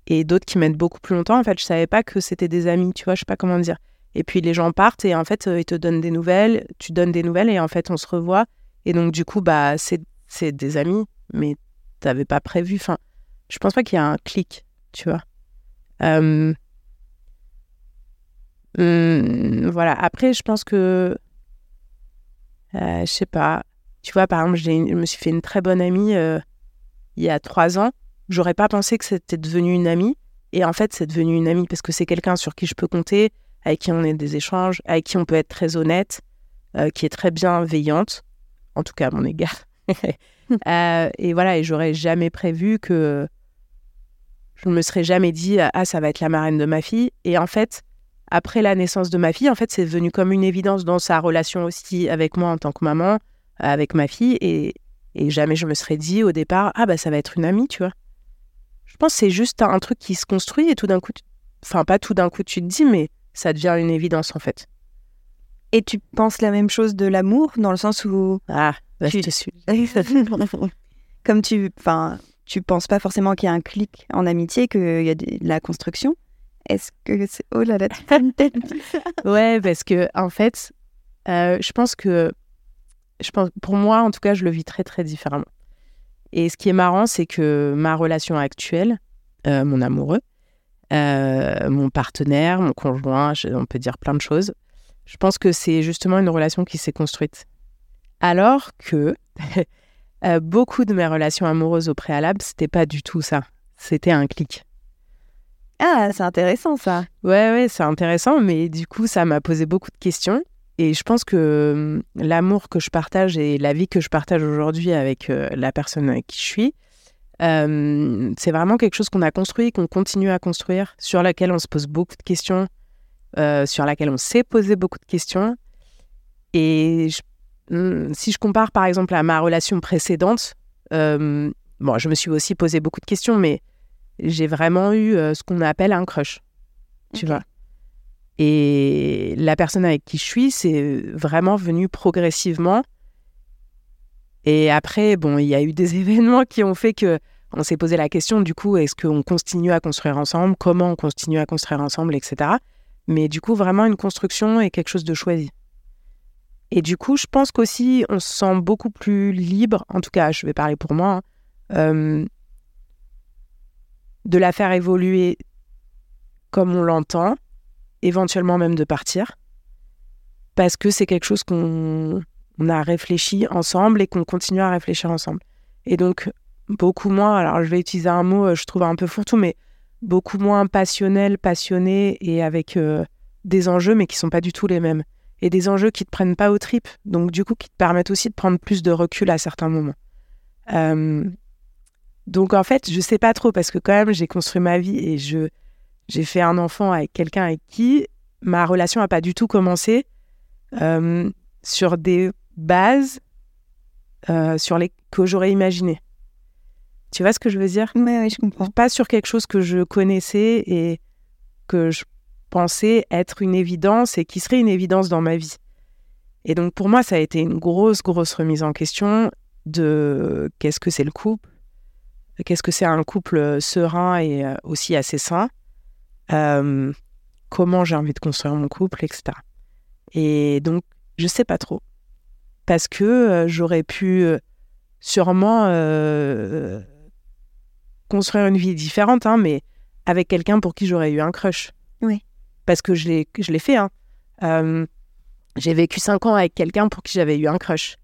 et d'autres qui mettent beaucoup plus longtemps. En fait, je savais pas que c'était des amis, tu vois, je sais pas comment dire. Et puis les gens partent et en fait, euh, ils te donnent des nouvelles, tu donnes des nouvelles et en fait, on se revoit. Et donc, du coup, bah, c'est des amis, mais t'avais pas prévu. Enfin, je pense pas qu'il y a un clic, tu vois. Euh, hum, voilà. Après, je pense que. Euh, je sais pas. Tu vois, par exemple, je me suis fait une très bonne amie il y a trois ans j'aurais pas pensé que c'était devenu une amie. Et en fait, c'est devenu une amie parce que c'est quelqu'un sur qui je peux compter, avec qui on a des échanges, avec qui on peut être très honnête, euh, qui est très bienveillante, en tout cas à mon égard. Euh, et voilà, et j'aurais jamais prévu que je ne me serais jamais dit ah ça va être la marraine de ma fille. Et en fait, après la naissance de ma fille, en fait, c'est devenu comme une évidence dans sa relation aussi avec moi en tant que maman, avec ma fille. Et, et jamais je me serais dit au départ ah bah ça va être une amie, tu vois. Je pense que c'est juste un truc qui se construit et tout d'un coup, enfin pas tout d'un coup tu te dis, mais ça devient une évidence en fait. Et tu penses la même chose de l'amour, dans le sens où. Ah, bah, Tu- je te suis. Comme tu. Enfin, tu penses pas forcément qu'il y a un clic en amitié, qu'il y a de la construction. Est-ce que c'est. Oh là là, tu. Ouais, parce que en fait, euh, je pense que, je pense, pour moi, en tout cas, je le vis très très différemment. Et ce qui est marrant, c'est que ma relation actuelle, euh, mon amoureux, euh, mon partenaire, mon conjoint, on peut dire plein de choses. Je pense que c'est justement une relation qui s'est construite. Alors que beaucoup de mes relations amoureuses au préalable, c'était pas du tout ça. C'était un clic. Ah, c'est intéressant ça. Ouais, ouais, c'est intéressant, mais du coup, ça m'a posé beaucoup de questions. Et je pense que hum, l'amour que je partage et la vie que je partage aujourd'hui avec euh, la personne avec qui je suis, euh, c'est vraiment quelque chose qu'on a construit, qu'on continue à construire, sur laquelle on se pose beaucoup de questions, euh, sur laquelle on s'est posé beaucoup de questions. Et hum, si je compare par exemple à ma relation précédente, bon, je me suis aussi posé beaucoup de questions, mais j'ai vraiment eu euh, ce qu'on appelle un crush, tu vois. Et la personne avec qui je suis, c'est vraiment venu progressivement. Et après, bon, il y a eu des événements qui ont fait que on s'est posé la question, du coup, est-ce qu'on continue à construire ensemble Comment on continue à construire ensemble, etc. Mais du coup, vraiment une construction et quelque chose de choisi. Et du coup, je pense qu'aussi, on se sent beaucoup plus libre, en tout cas, je vais parler pour moi, hein, euh, de la faire évoluer comme on l'entend, éventuellement même de partir, parce que c'est quelque chose qu'on on a réfléchi ensemble et qu'on continue à réfléchir ensemble. Et donc, beaucoup moins, alors je vais utiliser un mot, euh, je trouve un peu fourre-tout, mais beaucoup moins passionnel, passionné et avec euh, des enjeux, mais qui sont pas du tout les mêmes. Et des enjeux qui te prennent pas aux tripes, donc du coup qui te permettent aussi de prendre plus de recul à certains moments. Euh, donc en fait, je sais pas trop parce que quand même j'ai construit ma vie et je j'ai fait un enfant avec quelqu'un avec qui ma relation a pas du tout commencé euh, sur des bases euh, sur les que j'aurais imaginé. Tu vois ce que je veux dire? Ouais, je comprends. Pas sur quelque chose que je connaissais et que je pensais être une évidence et qui serait une évidence dans ma vie. Et donc pour moi, ça a été une grosse, grosse remise en question de qu'est-ce que c'est le couple, qu'est-ce que c'est un couple serein et euh, aussi assez sain, euh, comment j'ai envie de construire mon couple, etc. Et donc, je sais pas trop. Parce que euh, j'aurais pu euh, sûrement euh, construire une vie différente, hein, mais avec quelqu'un pour qui j'aurais eu un crush. Oui. Parce que je l'ai, fait. Hein. Euh, j'ai vécu cinq ans avec quelqu'un pour qui j'avais eu un crush.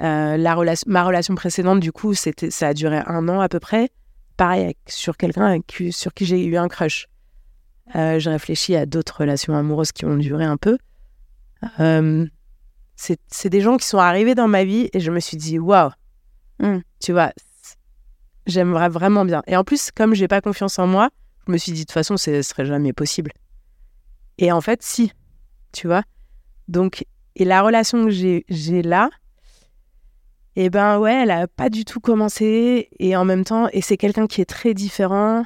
Euh, la relation, ma relation précédente, du coup, c'était, ça a duré un an à peu près. Pareil, avec- sur quelqu'un qui- sur qui j'ai eu un crush. Euh, j'ai réfléchi à d'autres relations amoureuses qui ont duré un peu. Euh, c'est, c'est des gens qui sont arrivés dans ma vie et je me suis dit, waouh, Mm. tu vois, j'aimerais vraiment bien. Et en plus, comme j'ai pas confiance en moi, je me suis dit, de toute façon, ce serait jamais possible. Et en fait, si, tu vois. Donc, et la relation que j'ai, j'ai là, eh ben ouais, elle a pas du tout commencé. Et en même temps, et c'est quelqu'un qui est très différent.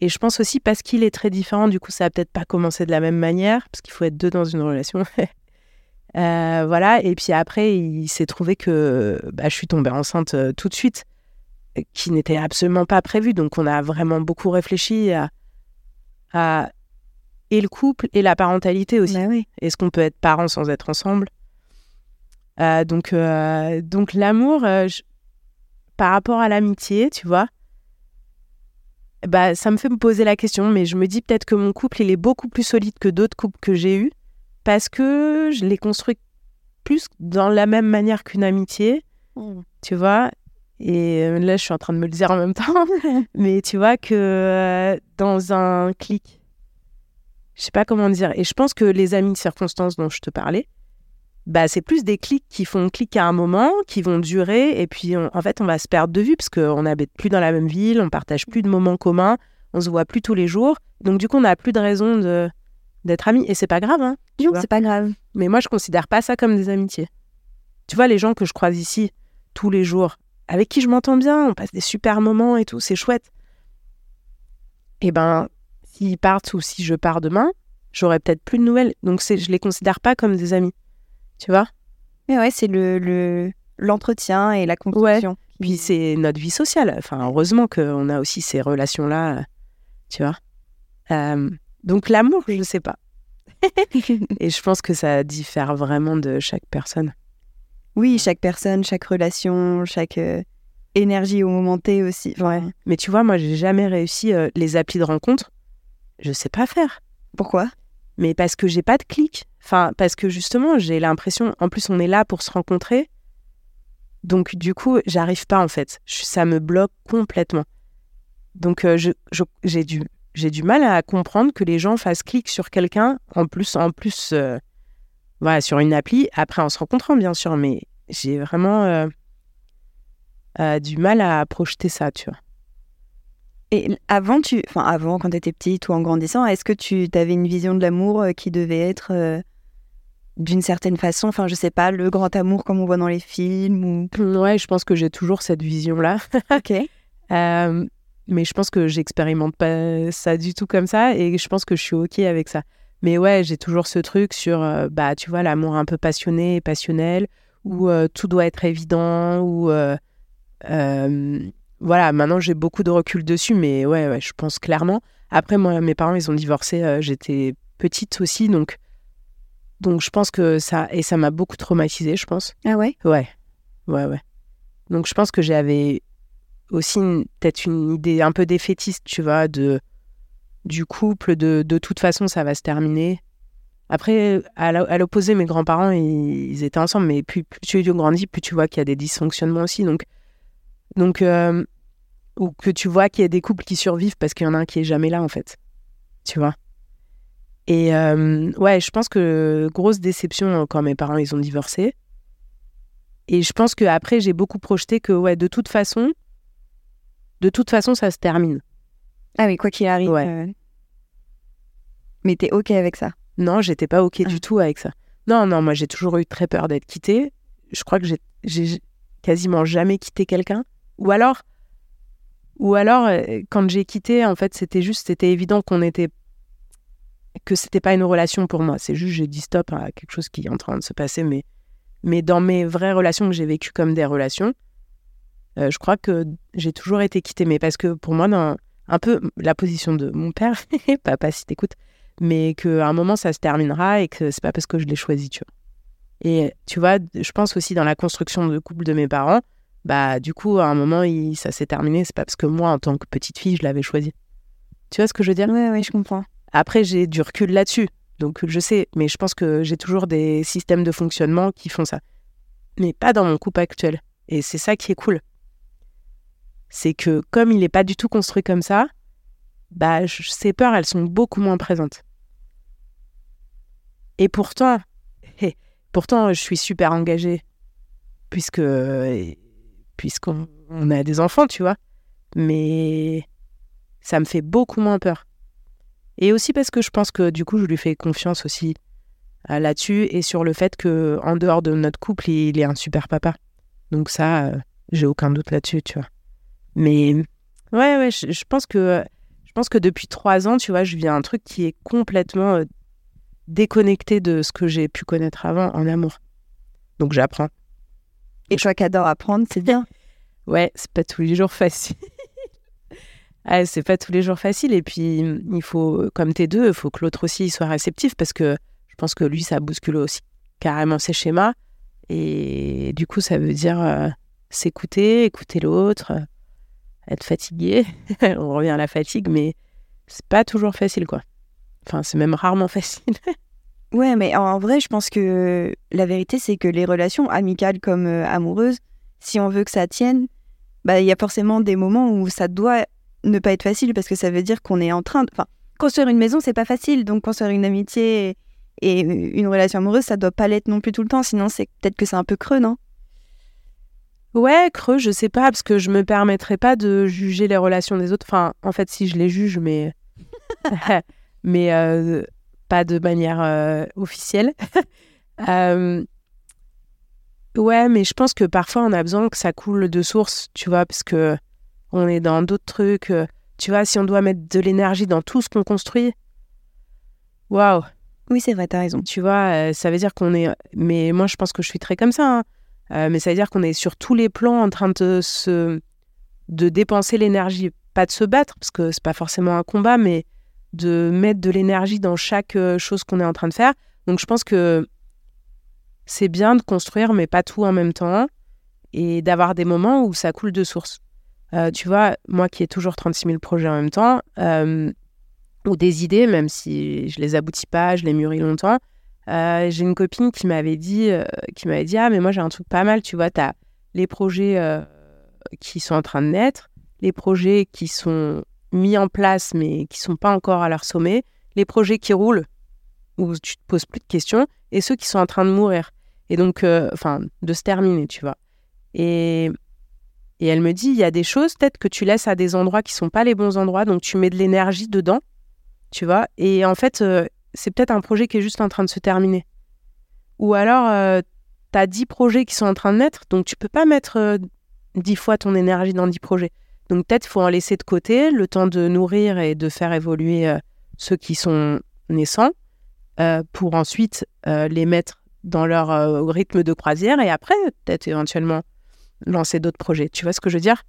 Et je pense aussi parce qu'il est très différent, du coup, ça a peut-être pas commencé de la même manière, parce qu'il faut être deux dans une relation. Euh, voilà. Et puis après, il s'est trouvé que bah, je suis tombée enceinte euh, tout de suite, qui n'était absolument pas prévu. Donc, on a vraiment beaucoup réfléchi à, à et le couple et la parentalité aussi. Bah oui. Est-ce qu'on peut être parent sans être ensemble? Euh, Donc, euh, donc l'amour, euh, je- par rapport à l'amitié, tu vois, bah, ça me fait me poser la question, mais je me dis peut-être que mon couple, il est beaucoup plus solide que d'autres couples que j'ai eus, parce que je l'ai construit plus dans la même manière qu'une amitié, tu vois. Et là, je suis en train de me le dire en même temps, mais tu vois que dans un clic, je sais pas comment dire. Et je pense que les amis de circonstances dont je te parlais, bah, c'est plus des clics qui font clic à un moment, qui vont durer, et puis en fait, on va se perdre de vue parce qu'on n'habite plus dans la même ville, on partage plus de moments communs, on se voit plus tous les jours. Donc, du coup, on n'a plus de raison de d'être amis. Et c'est pas grave, hein. Non, c'est pas grave. Mais moi, je considère pas ça comme des amitiés. Tu vois, les gens que je croise ici tous les jours, avec qui je m'entends bien, on passe des super moments et tout, c'est chouette. Et ben, s'ils partent ou si je pars demain, j'aurai peut-être plus de nouvelles. Donc, c'est, je les considère pas comme des amis. Tu vois? Mais ouais, c'est le, le, l'entretien et la construction. Puis c'est notre vie sociale. Enfin, heureusement qu'on a aussi ces relations-là, tu vois. Euh, donc l'amour, je ne sais pas. et je pense que ça diffère vraiment de chaque personne. Oui, chaque personne, chaque relation, chaque euh, énergie au moment T aussi. Ouais. Mais tu vois, moi, j'ai jamais réussi euh, les applis de rencontre. Je sais pas faire. Pourquoi? Mais parce que j'ai pas de clic. Enfin, parce que justement, j'ai l'impression, en plus, on est là pour se rencontrer. Donc, du coup, j'arrive pas, en fait. ça me bloque complètement. Donc, euh, j'ai du, mal à comprendre que les gens fassent clic sur quelqu'un, en plus, en plus euh, sur une appli, après en se rencontrant, bien sûr, mais j'ai vraiment euh, du mal à projeter ça, tu vois. Et avant, tu, avant, quand tu étais petite ou en grandissant, est-ce que tu avais une vision de l'amour qui devait être d'une certaine façon, enfin je sais pas, le grand amour comme on voit dans les films ou... Ouais, je pense que j'ai toujours cette vision-là. ok. Euh, mais je pense que j'expérimente pas ça du tout comme ça et je pense que je suis ok avec ça. Mais ouais, j'ai toujours ce truc sur, euh, bah tu vois, l'amour un peu passionné et passionnel, où euh, tout doit être évident, où... voilà, maintenant j'ai beaucoup de recul dessus, mais ouais, ouais, je pense clairement. Après, moi, mes parents, ils ont divorcé, j'étais petite aussi, donc donc je pense que ça et ça m'a beaucoup traumatisée, je pense. Ah ouais? Ouais, ouais, ouais. Donc je pense que j'avais aussi peut-être une idée un peu défaitiste, tu vois, de du couple, de de toute façon ça va se terminer. Après, à l'opposé, mes grands-parents, ils, étaient ensemble, mais plus, plus tu grandis, plus tu vois qu'il y a des dysfonctionnements aussi. Donc, donc euh, ou que tu vois qu'il y a des couples qui survivent parce qu'il y en a un qui est jamais là, en fait. Tu vois? Et euh, ouais, je pense que grosse déception quand mes parents ils ont divorcé. Et je pense qu'après, j'ai beaucoup projeté que ouais, de toute façon, de toute façon, ça se termine. Ah oui, quoi qu'il arrive. Ouais. Euh... Mais t'es ok avec ça? Non, j'étais pas ok Ah. du tout avec ça. Non, non, moi j'ai toujours eu très peur d'être quittée. Je crois que j'ai- j'ai quasiment jamais quitté quelqu'un. Ou alors, ou alors euh, quand j'ai quitté, en fait, c'était juste, c'était évident qu'on était que c'était pas une relation pour moi. C'est juste j'ai dit stop à quelque chose qui est en train de se passer. Mais, mais dans mes vraies relations que j'ai vécues comme des relations, euh, je crois que j'ai toujours été quittée. Mais parce que pour moi, dans un peu la position de mon père, papa si t'écoutes, mais qu'à un moment ça se terminera et que c'est pas parce que je l'ai choisi, tu vois. Et tu vois, je pense aussi dans la construction de couple de mes parents, bah du coup à un moment il, ça s'est terminé, c'est pas parce que moi en tant que petite fille je l'avais choisi. Tu vois ce que je veux dire? Ouais, ouais, je comprends. Après j'ai du recul là-dessus, donc je sais, mais je pense que j'ai toujours des systèmes de fonctionnement qui font ça, mais pas dans mon couple actuel. Et c'est ça qui est cool, c'est que comme il n'est pas du tout construit comme ça, bah ces peurs elles sont beaucoup moins présentes. Et pourtant, hé, pourtant je suis super engagée puisque puisqu'on on a des enfants, tu vois. Mais ça me fait beaucoup moins peur. Et aussi parce que je pense que du coup, je lui fais confiance aussi euh, là-dessus et sur le fait que en dehors de notre couple, il est un super papa. Donc ça, euh, j'ai aucun doute là-dessus, tu vois. Mais ouais, ouais, je, je pense que je pense que depuis trois ans, tu vois, je vis un truc qui est complètement euh, déconnecté de ce que j'ai pu connaître avant en amour. Donc j'apprends. Et toi qui adore apprendre, c'est bien. Ouais, c'est pas tous les jours facile. Ah, c'est pas tous les jours facile. Et puis, il faut, comme t'es deux, il faut que l'autre aussi soit réceptif parce que je pense que lui, ça bouscule aussi carrément ses schémas. Et du coup, ça veut dire euh, s'écouter, écouter l'autre, euh, être fatigué. On revient à la fatigue, mais c'est pas toujours facile, quoi. Enfin, c'est même rarement facile. Ouais, mais en vrai, je pense que la vérité, c'est que les relations amicales comme euh, amoureuses, si on veut que ça tienne, bah il y a forcément des moments où ça doit ne pas être facile parce que ça veut dire qu'on est en train de. Enfin, construire une maison, c'est pas facile. Donc construire une amitié Et une relation amoureuse, ça doit pas l'être non plus tout le temps, sinon c'est peut-être que c'est un peu creux, non? Ouais, creux, je sais pas, parce que je me permettrais pas de juger les relations des autres. Enfin, en fait, si je les juge, mais. mais euh, pas de manière euh, officielle. Euh, ouais, mais je pense que parfois on a besoin que ça coule de source, tu vois, parce que on est dans d'autres trucs. Tu vois, si on doit mettre de l'énergie dans tout ce qu'on construit, waouh! Oui, c'est vrai, t'as raison. Tu vois, ça veut dire qu'on est. Mais moi, je pense que je suis très comme ça. Hein. mais ça veut dire qu'on est sur tous les plans en train de se. de dépenser l'énergie. Pas de se battre, parce que c'est pas forcément un combat, mais de mettre de l'énergie dans chaque euh, chose qu'on est en train de faire. Donc je pense que c'est bien de construire, mais pas tout en même temps, et d'avoir des moments où ça coule de source. Euh, tu vois, moi qui ai toujours 36 000 projets en même temps, euh, ou des idées, même si je les aboutis pas, je les mûris longtemps, j'ai une copine qui m'avait dit, qui m'avait dit, ah mais moi j'ai un truc pas mal, tu vois, tu as les projets qui sont en train de naître, les projets qui sont mis en place mais qui sont pas encore à leur sommet, les projets qui roulent où tu te poses plus de questions et ceux qui sont en train de mourir et donc euh, enfin de se terminer, tu vois. Et et elle me dit il y a des choses peut-être que tu laisses à des endroits qui sont pas les bons endroits donc tu mets de l'énergie dedans, tu vois. Et en fait euh, c'est peut-être un projet qui est juste en train de se terminer. Ou alors euh, tu as 10 projets qui sont en train de naître donc tu peux pas mettre 10 fois ton énergie dans 10 projets. Donc peut-être faut en laisser de côté le temps de nourrir et de faire évoluer euh, ceux qui sont naissants euh, pour ensuite euh, les mettre dans leur rythme de croisière et après peut-être éventuellement lancer d'autres projets. Tu vois ce que je veux dire?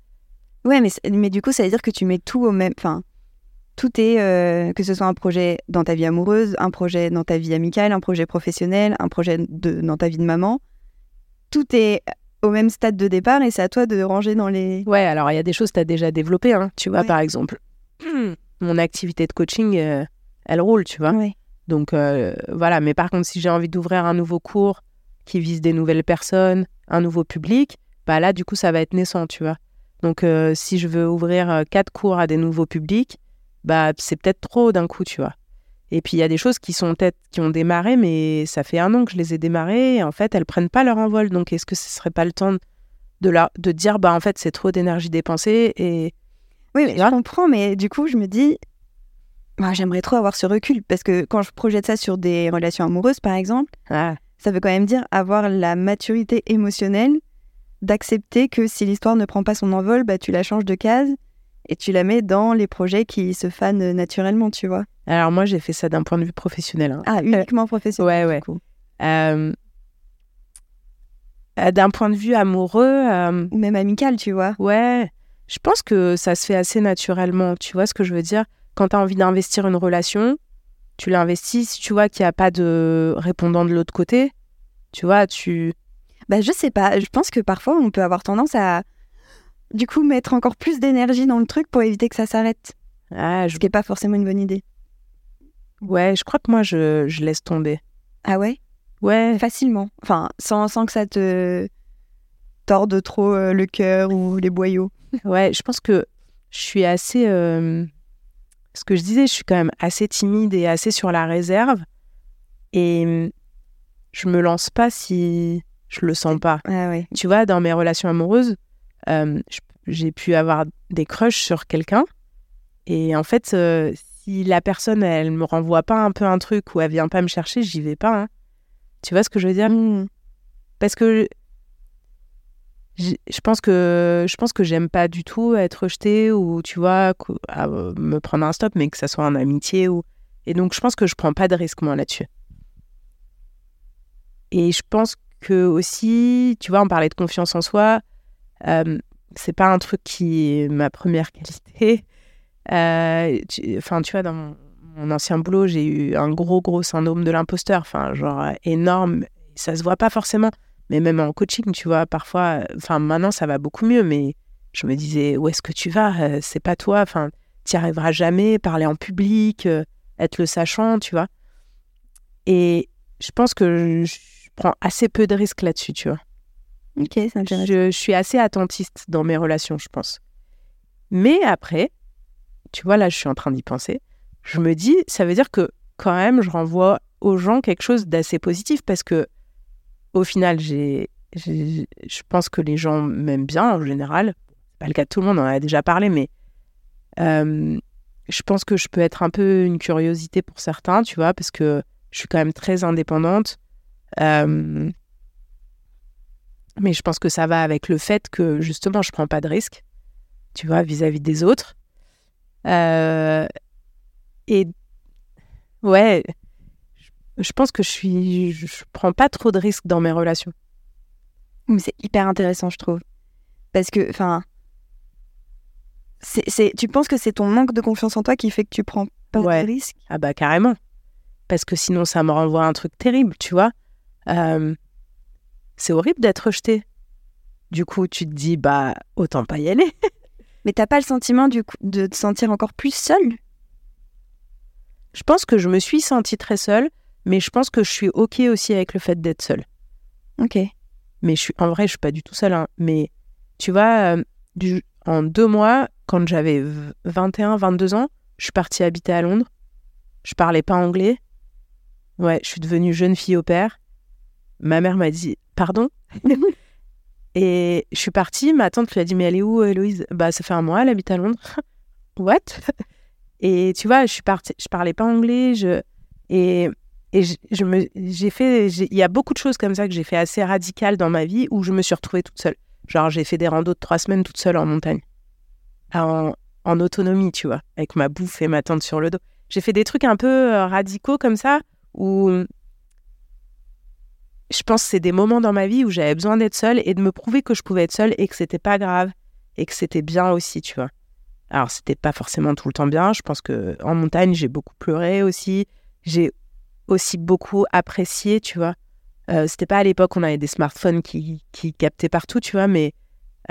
Ouais, mais, mais du coup ça veut dire que tu mets tout au même... Enfin, tout est, que ce soit un projet dans ta vie amoureuse, un projet dans ta vie amicale, un projet professionnel, un projet de, dans ta vie de maman. Tout est au même stade de départ et c'est à toi de ranger dans les. Ouais, alors il y a des choses que tu as déjà développées, hein, tu vois, par exemple. Mon activité de coaching, euh, elle roule, tu vois. Donc euh, voilà, mais par contre, si j'ai envie d'ouvrir un nouveau cours qui vise des nouvelles personnes, un nouveau public, bah là, du coup, ça va être naissant, tu vois. Donc euh, si je veux ouvrir quatre cours à des nouveaux publics, bah c'est peut-être trop d'un coup, tu vois. Et puis il y a des choses qui sont peut-être qui ont démarré, mais ça fait un an que je les ai démarrées. Et en fait, elles prennent pas leur envol. Donc est-ce que ce serait pas le temps de la, de dire bah en fait c'est trop d'énergie dépensée et oui, mais je comprends. Mais du coup, je me dis, bah, j'aimerais trop avoir ce recul parce que quand je projette ça sur des relations amoureuses, par exemple, ah. ça veut quand même dire avoir la maturité émotionnelle d'accepter que si l'histoire ne prend pas son envol, bah tu la changes de case et tu la mets dans les projets qui se fanent naturellement, tu vois. Alors moi, j'ai fait ça d'un point de vue professionnel. Hein. Ah, uniquement professionnel. Ouais, ouais. Euh, euh, d'un point de vue amoureux. Euh, Ou même amical, tu vois. Ouais. Je pense que ça se fait assez naturellement. Tu vois ce que je veux dire Quand tu as envie d'investir une relation, tu l'investis. Si tu vois qu'il n'y a pas de répondant de l'autre côté, tu vois, tu. Bah, je sais pas. Je pense que parfois, on peut avoir tendance à du coup mettre encore plus d'énergie dans le truc pour éviter que ça s'arrête. Ah, je... Ce qui n'est pas forcément une bonne idée. Ouais, je crois que moi, je, je laisse tomber. Ah ouais? Ouais. Facilement. Enfin, sans, sans que ça te torde trop euh, le cœur ou les boyaux. Ouais, je pense que je suis assez... Euh, ce que je disais, je suis quand même assez timide et assez sur la réserve. Et je me lance pas si je le sens pas. Ah ouais. Tu vois, dans mes relations amoureuses, euh, j'ai pu avoir des crushs sur quelqu'un. Et en fait, euh, si la personne, elle me renvoie pas un peu un truc ou elle vient pas me chercher, j'y vais pas. Hein. Tu vois ce que je veux dire? Mmh. Parce que je pense que je pense que j'aime pas du tout être rejetée ou tu vois me prendre un stop mais que ça soit en amitié ou et donc je pense que je prends pas de risque moi là-dessus et je pense que aussi tu vois on parlait de confiance en soi euh, c'est pas un truc qui est ma première qualité. Euh, enfin, tu, vois, dans mon, ancien boulot, j'ai eu un gros, gros syndrome de l'imposteur. Enfin, genre énorme. Ça se voit pas forcément. Mais même en coaching, tu vois, parfois, enfin, maintenant, ça va beaucoup mieux. Mais je me disais, où est-ce que tu vas? Euh, C'est pas toi. Enfin, tu n'y arriveras jamais. Parler en public, être le sachant, tu vois. Et je pense que je prends assez peu de risques là-dessus, tu vois. Ok, c'est intéressant. Je, suis assez attentiste dans mes relations, je pense. Mais après, tu vois, là, je suis en train d'y penser. Je me dis, ça veut dire que quand même, je renvoie aux gens quelque chose d'assez positif parce que au final, j'ai, j'ai- je pense que les gens m'aiment bien en général. C'est pas le cas de tout le monde, on en a déjà parlé, mais euh, je pense que je peux être un peu une curiosité pour certains, tu vois, parce que je suis quand même très indépendante. Euh, mais je pense que ça va avec le fait que justement, je prends pas de risques, tu vois, vis-à-vis des autres. Euh, et ouais, je- pense que je suis, je, prends pas trop de risques dans mes relations. Mais c'est hyper intéressant, je trouve. Parce que, enfin. c'est- c'est- Tu penses que c'est ton manque de confiance en toi qui fait que tu prends pas Ouais. de risques? Ah bah carrément. Parce que sinon, ça me renvoie à un truc terrible, tu vois. Euh, c'est horrible d'être rejeté. Du coup, tu te dis, bah, autant pas y aller. Mais t'as pas le sentiment du coup, de te sentir encore plus seule? Je pense que je me suis sentie très seule, mais je pense que je suis OK aussi avec le fait d'être seule. Ok. Mais je suis, en vrai, je suis pas du tout seule. hein. Mais tu vois, euh, du- en deux mois, quand j'avais v- 21, 22 ans, je suis partie habiter à Londres. Je parlais pas anglais. Ouais, je suis devenue jeune fille au père. Ma mère m'a dit pardon. Et je suis partie. Ma tante lui a dit mais elle est où, Héloïse? Bah ça fait un mois, elle habite à Londres. What? Et tu vois, je suis partie. Je parlais pas anglais. Je et et je, je me j'ai fait il y a beaucoup de choses comme ça que j'ai fait assez radicales dans ma vie où je me suis retrouvée toute seule. Genre j'ai fait des randos de trois semaines toute seule en montagne, en, en autonomie, tu vois, avec ma bouffe et ma tente sur le dos. J'ai fait des trucs un peu euh, radicaux comme ça où je pense que c'est des moments dans ma vie où j'avais besoin d'être seule et de me prouver que je pouvais être seule et que c'était pas grave et que c'était bien aussi, tu vois. Alors c'était pas forcément tout le temps bien. Je pense que en montagne j'ai beaucoup pleuré aussi. J'ai aussi beaucoup apprécié, tu vois. Euh, c'était pas à l'époque on avait des smartphones qui, qui captaient partout, tu vois, mais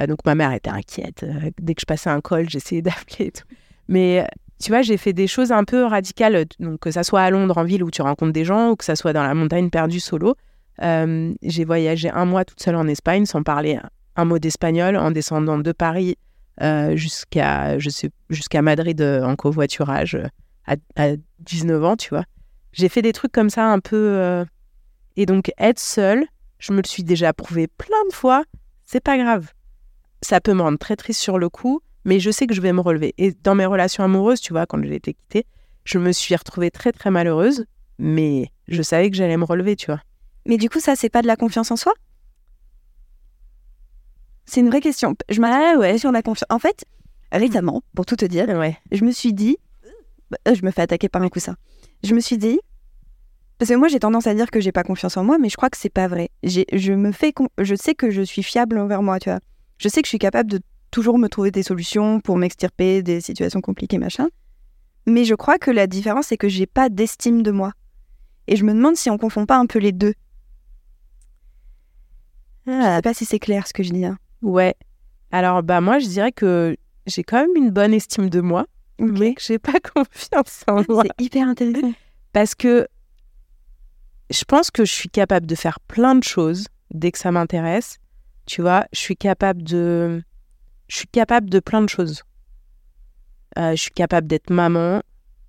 euh, donc ma mère était inquiète. Euh, dès que je passais un col, j'essayais d'appeler et tout. Mais tu vois, j'ai fait des choses un peu radicales, donc que ça soit à Londres, en ville où tu rencontres des gens, ou que ça soit dans la montagne perdue solo. Euh, j'ai voyagé un mois toute seule en Espagne sans parler un mot d'espagnol en descendant de Paris euh, jusqu'à je Madrid euh, en covoiturage à, à 19 ans, tu vois. J'ai fait des trucs comme ça un peu et donc être seule, je me le suis déjà prouvé plein de fois, c'est pas grave. Ça peut me rendre très triste sur le coup, mais je sais que je vais me relever. Et dans mes relations amoureuses, tu vois, quand j'ai été quittée, je me suis retrouvée très très malheureuse, mais je savais que j'allais me relever, tu vois. Mais du coup, ça, c'est pas de la confiance en soi? C'est une vraie question. Je m'arrête ouais. sur la confiance. En fait, récemment, pour tout te dire, Ouais. je me suis dit. Euh, Je me fais attaquer par un coussin. Je me suis dit. Parce que moi, j'ai tendance à dire que j'ai pas confiance en moi, mais je crois que c'est pas vrai. Je me fais. con- Je sais que je suis fiable envers moi, tu vois. Je sais que je suis capable de toujours me trouver des solutions pour m'extirper des situations compliquées, machin. Mais je crois que la différence, c'est que j'ai pas d'estime de moi. Et je me demande si on confond pas un peu les deux. Je sais pas si c'est clair ce que je dis. hein. Ouais. Alors, bah, moi, je dirais que j'ai quand même une bonne estime de moi, mais que j'ai pas confiance en moi. C'est hyper intéressant. Parce que je pense que je suis capable de faire plein de choses dès que ça m'intéresse. Tu vois, je suis capable de. Je suis capable de plein de choses. Euh, je suis capable d'être maman.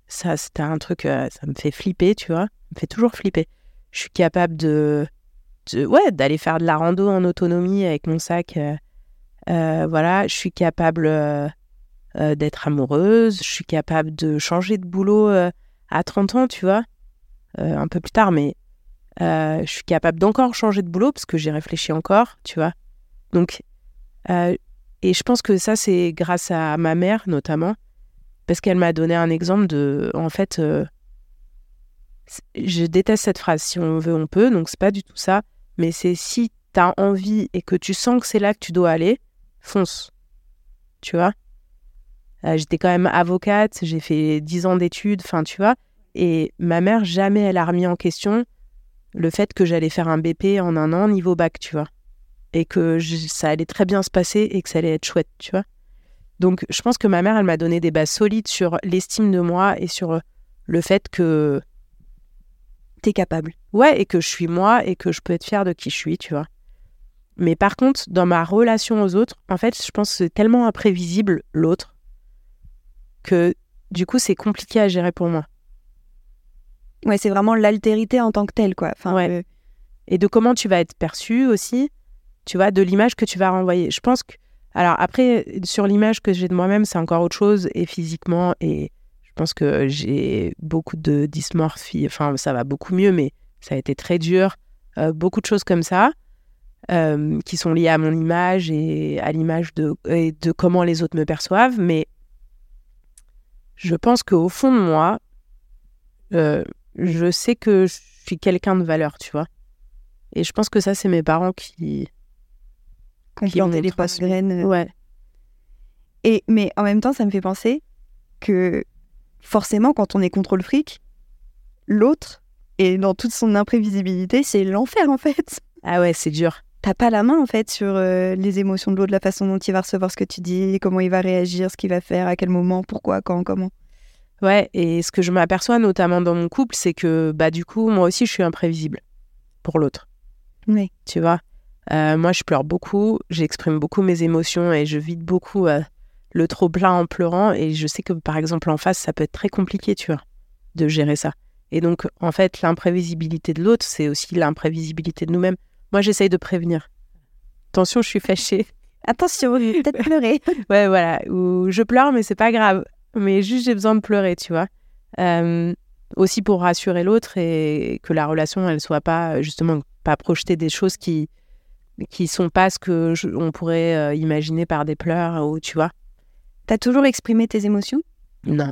Ça, c'était un truc, euh, ça me fait flipper, tu vois. Ça me fait toujours flipper. Je suis capable de. Ouais, d'aller faire de la rando en autonomie avec mon sac. euh, euh, voilà, je suis capable euh, d'être amoureuse. Je suis capable de changer de boulot à 30 ans, tu vois. Un peu plus tard, mais je suis capable d'encore changer de boulot parce que j'ai réfléchi encore, tu vois. Donc, et je pense que ça, c'est grâce à ma mère notamment, parce qu'elle m'a donné un exemple de, en fait, je déteste cette phrase, si on veut, on peut, donc c'est pas du tout ça, mais c'est si tu as envie et que tu sens que c'est là que tu dois aller, fonce, tu vois? Euh, J'étais quand même avocate, j'ai fait 10 ans d'études, enfin, tu vois, et ma mère, jamais elle a remis en question le fait que j'allais faire un BP en un an niveau bac, tu vois. Et que ça allait très bien se passer et que ça allait être chouette, tu vois. Donc, je pense que ma mère, elle m'a donné des bases solides sur l'estime de moi et sur le fait que, T'es capable. ouais, et que je suis moi et que je peux être fière de qui je suis, tu vois. Mais par contre, dans ma relation aux autres, en fait, je pense que c'est tellement imprévisible, l'autre, que du coup, c'est compliqué à gérer pour moi. Ouais, c'est vraiment l'altérité en tant que telle, quoi. Enfin, Ouais. euh, et de comment tu vas être perçu aussi, tu vois, de l'image que tu vas renvoyer. Je pense que, alors après, sur l'image que j'ai de moi-même, c'est encore autre chose, et physiquement, et pense que j'ai beaucoup de dysmorphie, enfin, ça va beaucoup mieux, mais ça a été très dur, Euh, beaucoup de choses comme ça, euh, qui sont liées à mon image et à l'image de, et de comment les autres me perçoivent, mais je pense qu'au fond de moi, euh, je sais que je suis quelqu'un de valeur, tu vois. Et je pense que ça, c'est mes parents qui. Qui m'ont plantait les transmis. graines. Ouais. Et, mais en même temps, ça me fait penser que forcément, quand on est contre le fric, l'autre, et dans toute son imprévisibilité, c'est l'enfer en fait. Ah ouais, c'est dur. T'as pas la main en fait sur euh, les émotions de l'autre, la façon dont il va recevoir ce que tu dis, comment il va réagir, ce qu'il va faire, à quel moment, pourquoi, quand, comment. Ouais, et ce que je m'aperçois, notamment dans mon couple, c'est que, bah, du coup, moi aussi, je suis imprévisible pour l'autre. Oui. Tu vois? Euh, Moi, je pleure beaucoup, j'exprime beaucoup mes émotions et je vide beaucoup euh, le trop-plein en pleurant. Et je sais que, par exemple, en face, ça peut être très compliqué, tu vois, de gérer ça. Et donc, en fait, l'imprévisibilité de l'autre, c'est aussi l'imprévisibilité de nous-mêmes. Moi, j'essaye de prévenir. Attention, je suis fâchée. Attention, je vais peut-être pleurer. Ouais, voilà. Ou je pleure, mais c'est pas grave. Mais juste, j'ai besoin de pleurer, tu vois. Euh, aussi pour rassurer l'autre et que la relation, elle soit pas, justement, pas projeter des choses qui qui sont pas ce que je- on pourrait euh, imaginer par des pleurs ou tu vois. T'as toujours exprimé tes émotions? Non.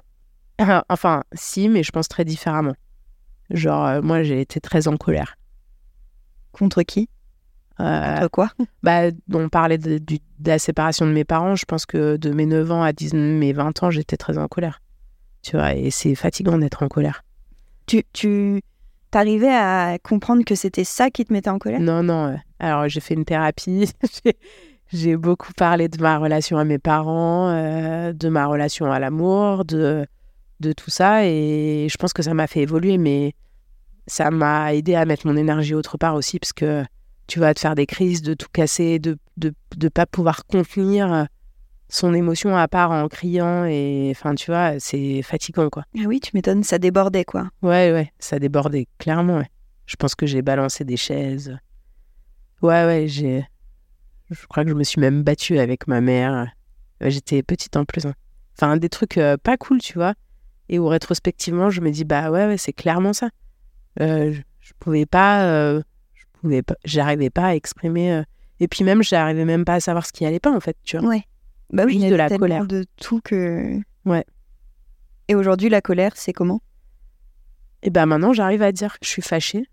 Enfin, si, mais je pense très différemment. Genre, euh, moi, j'ai été très en colère. Contre qui? Euh, Contre quoi? bah, on parlait de la séparation de mes parents. Je pense que de mes 9 ans à 10, mes 20 ans, j'étais très en colère. Tu vois, et c'est fatigant d'être en colère. Tu, tu t'arrivais à comprendre que c'était ça qui te mettait en colère? Non, non. euh, Alors, j'ai fait une thérapie. J'ai- beaucoup parlé de ma relation à mes parents, euh, de ma relation à l'amour, de, de tout ça. Et je pense que ça m'a fait évoluer, mais ça m'a aidé à mettre mon énergie autre part aussi, parce que tu vas te faire des crises, de tout casser, de de, de pas pouvoir contenir son émotion à part en criant. Et enfin, tu vois, c'est fatigant, quoi. Ah oui, tu m'étonnes, ça débordait quoi. Ouais, ouais, ça débordait, clairement, ouais. Je pense que j'ai balancé des chaises. Ouais, ouais, j'ai. Je crois que je me suis même battue avec ma mère. Ouais, J'étais petite en plus. hein. Enfin, des trucs euh, pas cool, tu vois. Et où rétrospectivement, je me dis, bah ouais, ouais c'est clairement ça. Euh, je, je pouvais pas. euh, je pouvais pas. J'arrivais pas à exprimer. euh, Et puis même, j'arrivais même pas à savoir ce qui allait pas, en fait, tu vois. Ouais. Bah oui, Juste de la colère. de tout que. Ouais. Et aujourd'hui, la colère, c'est comment? Et ben maintenant, j'arrive à dire que je suis fâchée.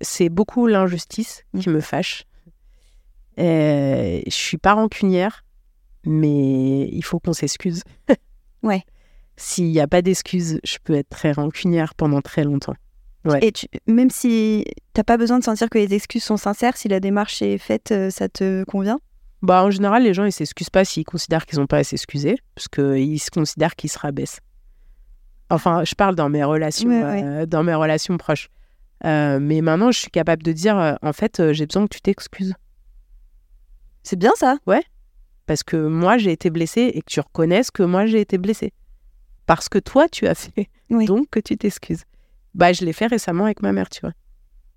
C'est beaucoup l'injustice qui me fâche. Euh, je suis pas rancunière, mais il faut qu'on s'excuse. Ouais. S'il n'y a pas d'excuse, je peux être très rancunière pendant très longtemps. Ouais. Et tu- même si t'as pas besoin de sentir que les excuses sont sincères, si la démarche est faite, euh, ça te convient? Bah, en général, les gens, ils s'excusent pas s'ils considèrent qu'ils n'ont pas à s'excuser, parce qu'ils se considèrent qu'ils se rabaissent. Enfin, je parle dans mes relations, Ouais, ouais. euh, dans mes relations proches. Euh, mais maintenant, je suis capable de dire, en fait, j'ai besoin que tu t'excuses. C'est bien ça Parce que moi, j'ai été blessée et que tu reconnaisses que moi, j'ai été blessée. Parce que toi, tu as fait. Oui. Donc, que tu t'excuses. Bah, je l'ai fait récemment avec ma mère, tu vois.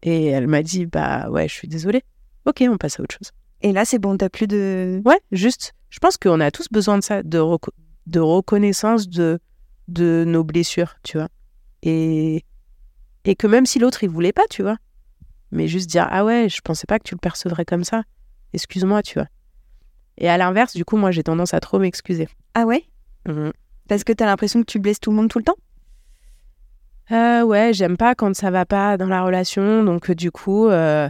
Et elle m'a dit, bah ouais, je suis désolée. Ok, on passe à autre chose. Et là, c'est bon, t'as plus de. Ouais, juste, je pense qu'on a tous besoin de ça, de, reco- de reconnaissance de, de nos blessures, tu vois. Et, et que même si l'autre, il voulait pas, tu vois. Mais juste dire, ah ouais, je pensais pas que tu le percevrais comme ça. Excuse-moi, tu vois. Et à l'inverse, du coup, moi, j'ai tendance à trop m'excuser. Ah ouais? Mhm. Parce que t'as l'impression que tu blesses tout le monde tout le temps? Euh, ouais, j'aime pas quand ça va pas dans la relation, donc euh, du coup, euh,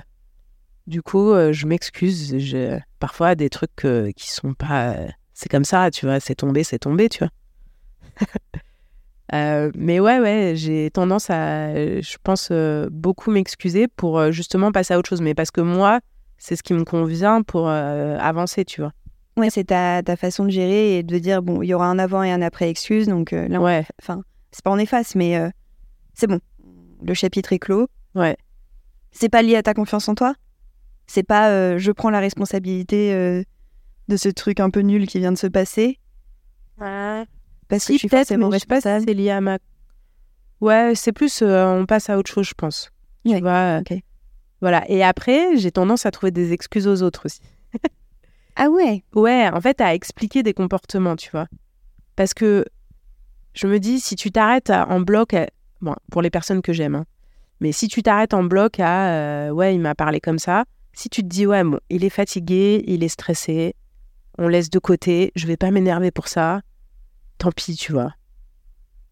du coup, euh, je m'excuse. Je... Parfois, des trucs qui sont pas. c'est comme ça, tu vois, c'est tombé, c'est tombé, tu vois. Mais ouais, ouais, j'ai tendance à, je pense, beaucoup m'excuser pour justement passer à autre chose. Mais parce que moi, c'est ce qui me convient pour euh, avancer, tu vois. Ouais, c'est ta, ta façon de gérer et de dire, bon, il y aura un avant et un après excuse, donc euh, là, on- Ouais, enfin, c'est pas en efface, mais euh, c'est bon. Le chapitre est clos. ouais. C'est pas lié à ta confiance en toi C'est pas euh, je prends la responsabilité euh, de ce truc un peu nul qui vient de se passer parce que je Si, suis peut-être, forcément mais je sais pas si c'est lié à ma. Ouais, c'est plus euh, on passe à autre chose, je pense. Tu Ouais, vois. euh, ok. Voilà. Et après, j'ai tendance à trouver des excuses aux autres aussi. Ah ouais? Ouais, en fait, à expliquer des comportements, tu vois. Parce que je me dis, si tu t'arrêtes en bloc, à- bon, pour les personnes que j'aime, hein, mais si tu t'arrêtes en bloc à, euh, ouais, il m'a parlé comme ça, si tu te dis, ouais, bon, il est fatigué, il est stressé, on laisse de côté, je vais pas m'énerver pour ça, tant pis, tu vois.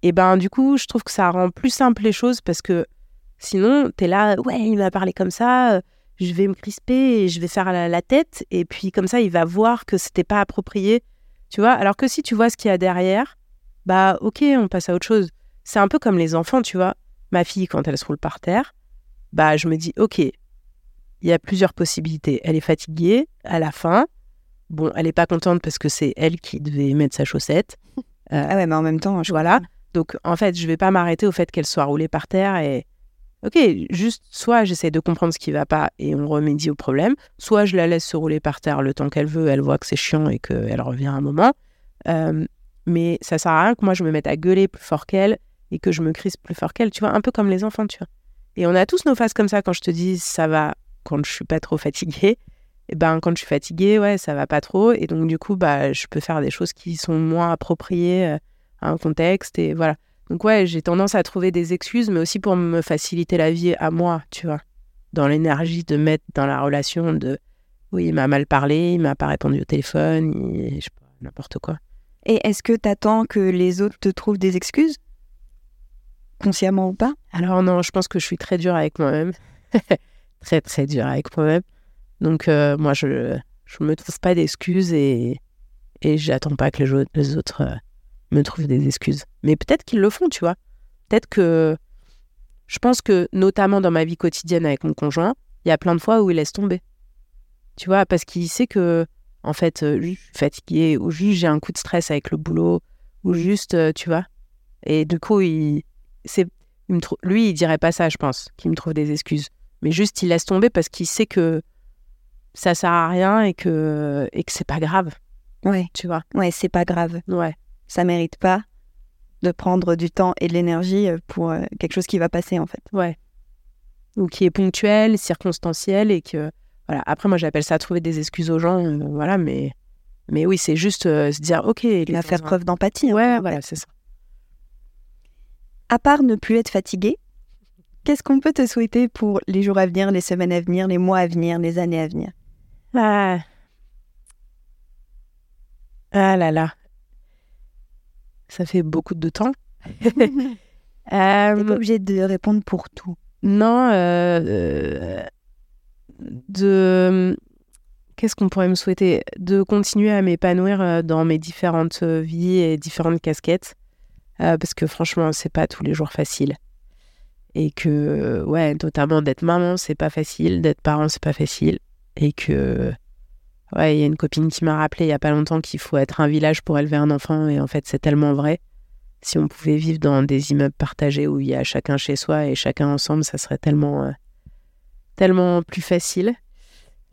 Et ben, du coup, je trouve que ça rend plus simple les choses parce que sinon, t'es là, ouais, il m'a parlé comme ça, euh, je vais me crisper et je vais faire la, la tête. Et puis comme ça il va voir que c'était pas approprié tu vois. Alors que si tu vois ce qu'il y a derrière bah ok on passe à autre chose. C'est un peu comme les enfants tu vois. Ma fille quand elle se roule par terre bah je me dis ok il y a plusieurs possibilités. Elle est fatiguée à la fin. Bon elle est pas contente parce que c'est elle qui devait mettre sa chaussette. Ah ouais, mais en même temps, je voilà. donc en fait je vais pas m'arrêter au fait qu'elle soit roulée par terre et Ok, juste soit j'essaie de comprendre ce qui va pas et on remédie au problème, soit je la laisse se rouler par terre le temps qu'elle veut, elle voit que c'est chiant et qu'elle revient un moment. Euh, mais ça sert à rien que moi je me mette à gueuler plus fort qu'elle et que je me crispe plus fort qu'elle, tu vois, un peu comme les enfants, tu vois. Et on a tous nos phases comme ça quand je te dis ça va quand je suis pas trop fatiguée. Et ben quand je suis fatiguée, ouais, ça va pas trop et donc du coup bah je peux faire des choses qui sont moins appropriées euh, à un contexte et voilà. Donc ouais, j'ai tendance à trouver des excuses, mais aussi pour me faciliter la vie à moi, tu vois. Dans l'énergie de mettre dans la relation de oui, il m'a mal parlé, il m'a pas répondu au téléphone, il- je sais pas, n'importe quoi. Et est-ce que t'attends que les autres te trouvent des excuses? Consciemment ou pas? Alors non, je pense que je suis très dure avec moi-même. très très dure avec moi-même. Donc euh, moi, je je me trouve pas d'excuses et et j'attends pas que les autres euh, me trouvent des excuses. Mais peut-être qu'ils le font, tu vois. Peut-être que je pense que notamment dans ma vie quotidienne avec mon conjoint, il y a plein de fois où il laisse tomber. Tu vois, parce qu'il sait que en fait, euh, je suis fatiguée ou juste j'ai un coup de stress avec le boulot ou juste, euh, tu vois. Et du coup, il c'est il me trou- lui, il dirait pas ça, je pense, qu'il me trouve des excuses. Mais juste, il laisse tomber parce qu'il sait que ça sert à rien et que, et que c'est pas grave, Ouais, tu vois. ouais, c'est pas grave. Ouais, Ça mérite pas de prendre du temps et de l'énergie euh, pour euh, quelque chose qui va passer en fait. ouais. Ou qui est ponctuel, circonstanciel et que, voilà. Après, moi, j'appelle ça trouver des excuses aux gens, euh, voilà, mais, mais oui, c'est juste euh, se dire, ok, il va faire preuve d'empathie. un Ouais, voilà, c'est ça. À part ne plus être fatigué, qu'est-ce qu'on peut te souhaiter pour les jours à venir, les semaines à venir, les mois à venir, les années à venir? Ah. Ah là là. Ça fait beaucoup de temps. T'es Euh, pas obligé de répondre pour tout. Non, euh, euh, de qu'est-ce qu'on pourrait me souhaiter? De continuer à m'épanouir euh, dans mes différentes vies et différentes casquettes, euh, parce que franchement, c'est pas tous les jours facile. Et que, ouais, notamment d'être maman, c'est pas facile, d'être parent, c'est pas facile. Et que, ouais, il y a une copine qui m'a rappelé il y a pas longtemps qu'il faut être un village pour élever un enfant, et en fait, c'est tellement vrai. Si on pouvait vivre dans des immeubles partagés où il y a chacun chez soi et chacun ensemble, ça serait tellement, euh, tellement plus facile.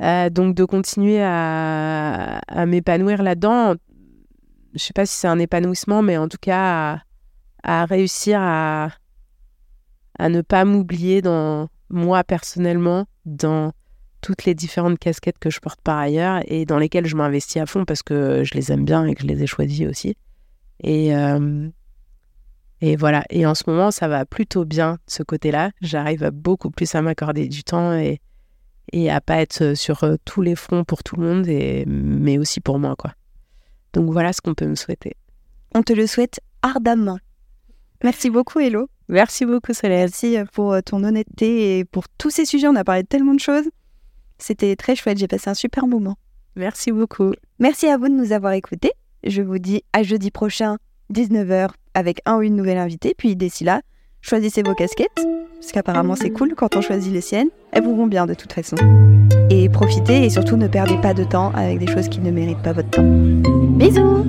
Euh, donc de continuer à, m'épanouir là-dedans, je sais pas si c'est un épanouissement, mais en tout cas à, à réussir à, à ne pas m'oublier dans moi personnellement, dans toutes les différentes casquettes que je porte par ailleurs et dans lesquelles je m'investis à fond parce que je les aime bien et que je les ai choisies aussi. Et, euh, et voilà. Et en ce moment, ça va plutôt bien de ce côté-là. J'arrive à beaucoup plus à m'accorder du temps et, et à pas être sur euh, tous les fronts pour tout le monde, et, mais aussi pour moi, quoi. Donc voilà ce qu'on peut me souhaiter. On te le souhaite ardemment. Merci beaucoup, Hello. Merci beaucoup, Soleil. Merci euh, pour euh, ton honnêteté et pour tous ces sujets. On a parlé de tellement de choses. C'était très chouette. J'ai passé un super moment. Merci beaucoup. Merci à vous de nous avoir écoutés. Je vous dis à jeudi prochain, 19h, avec un ou une nouvelle invitée. Puis d'ici là, choisissez vos casquettes, parce qu'apparemment c'est cool quand on choisit les siennes. Elles vous vont bien de toute façon. Et profitez et surtout ne perdez pas de temps avec des choses qui ne méritent pas votre temps. Bisous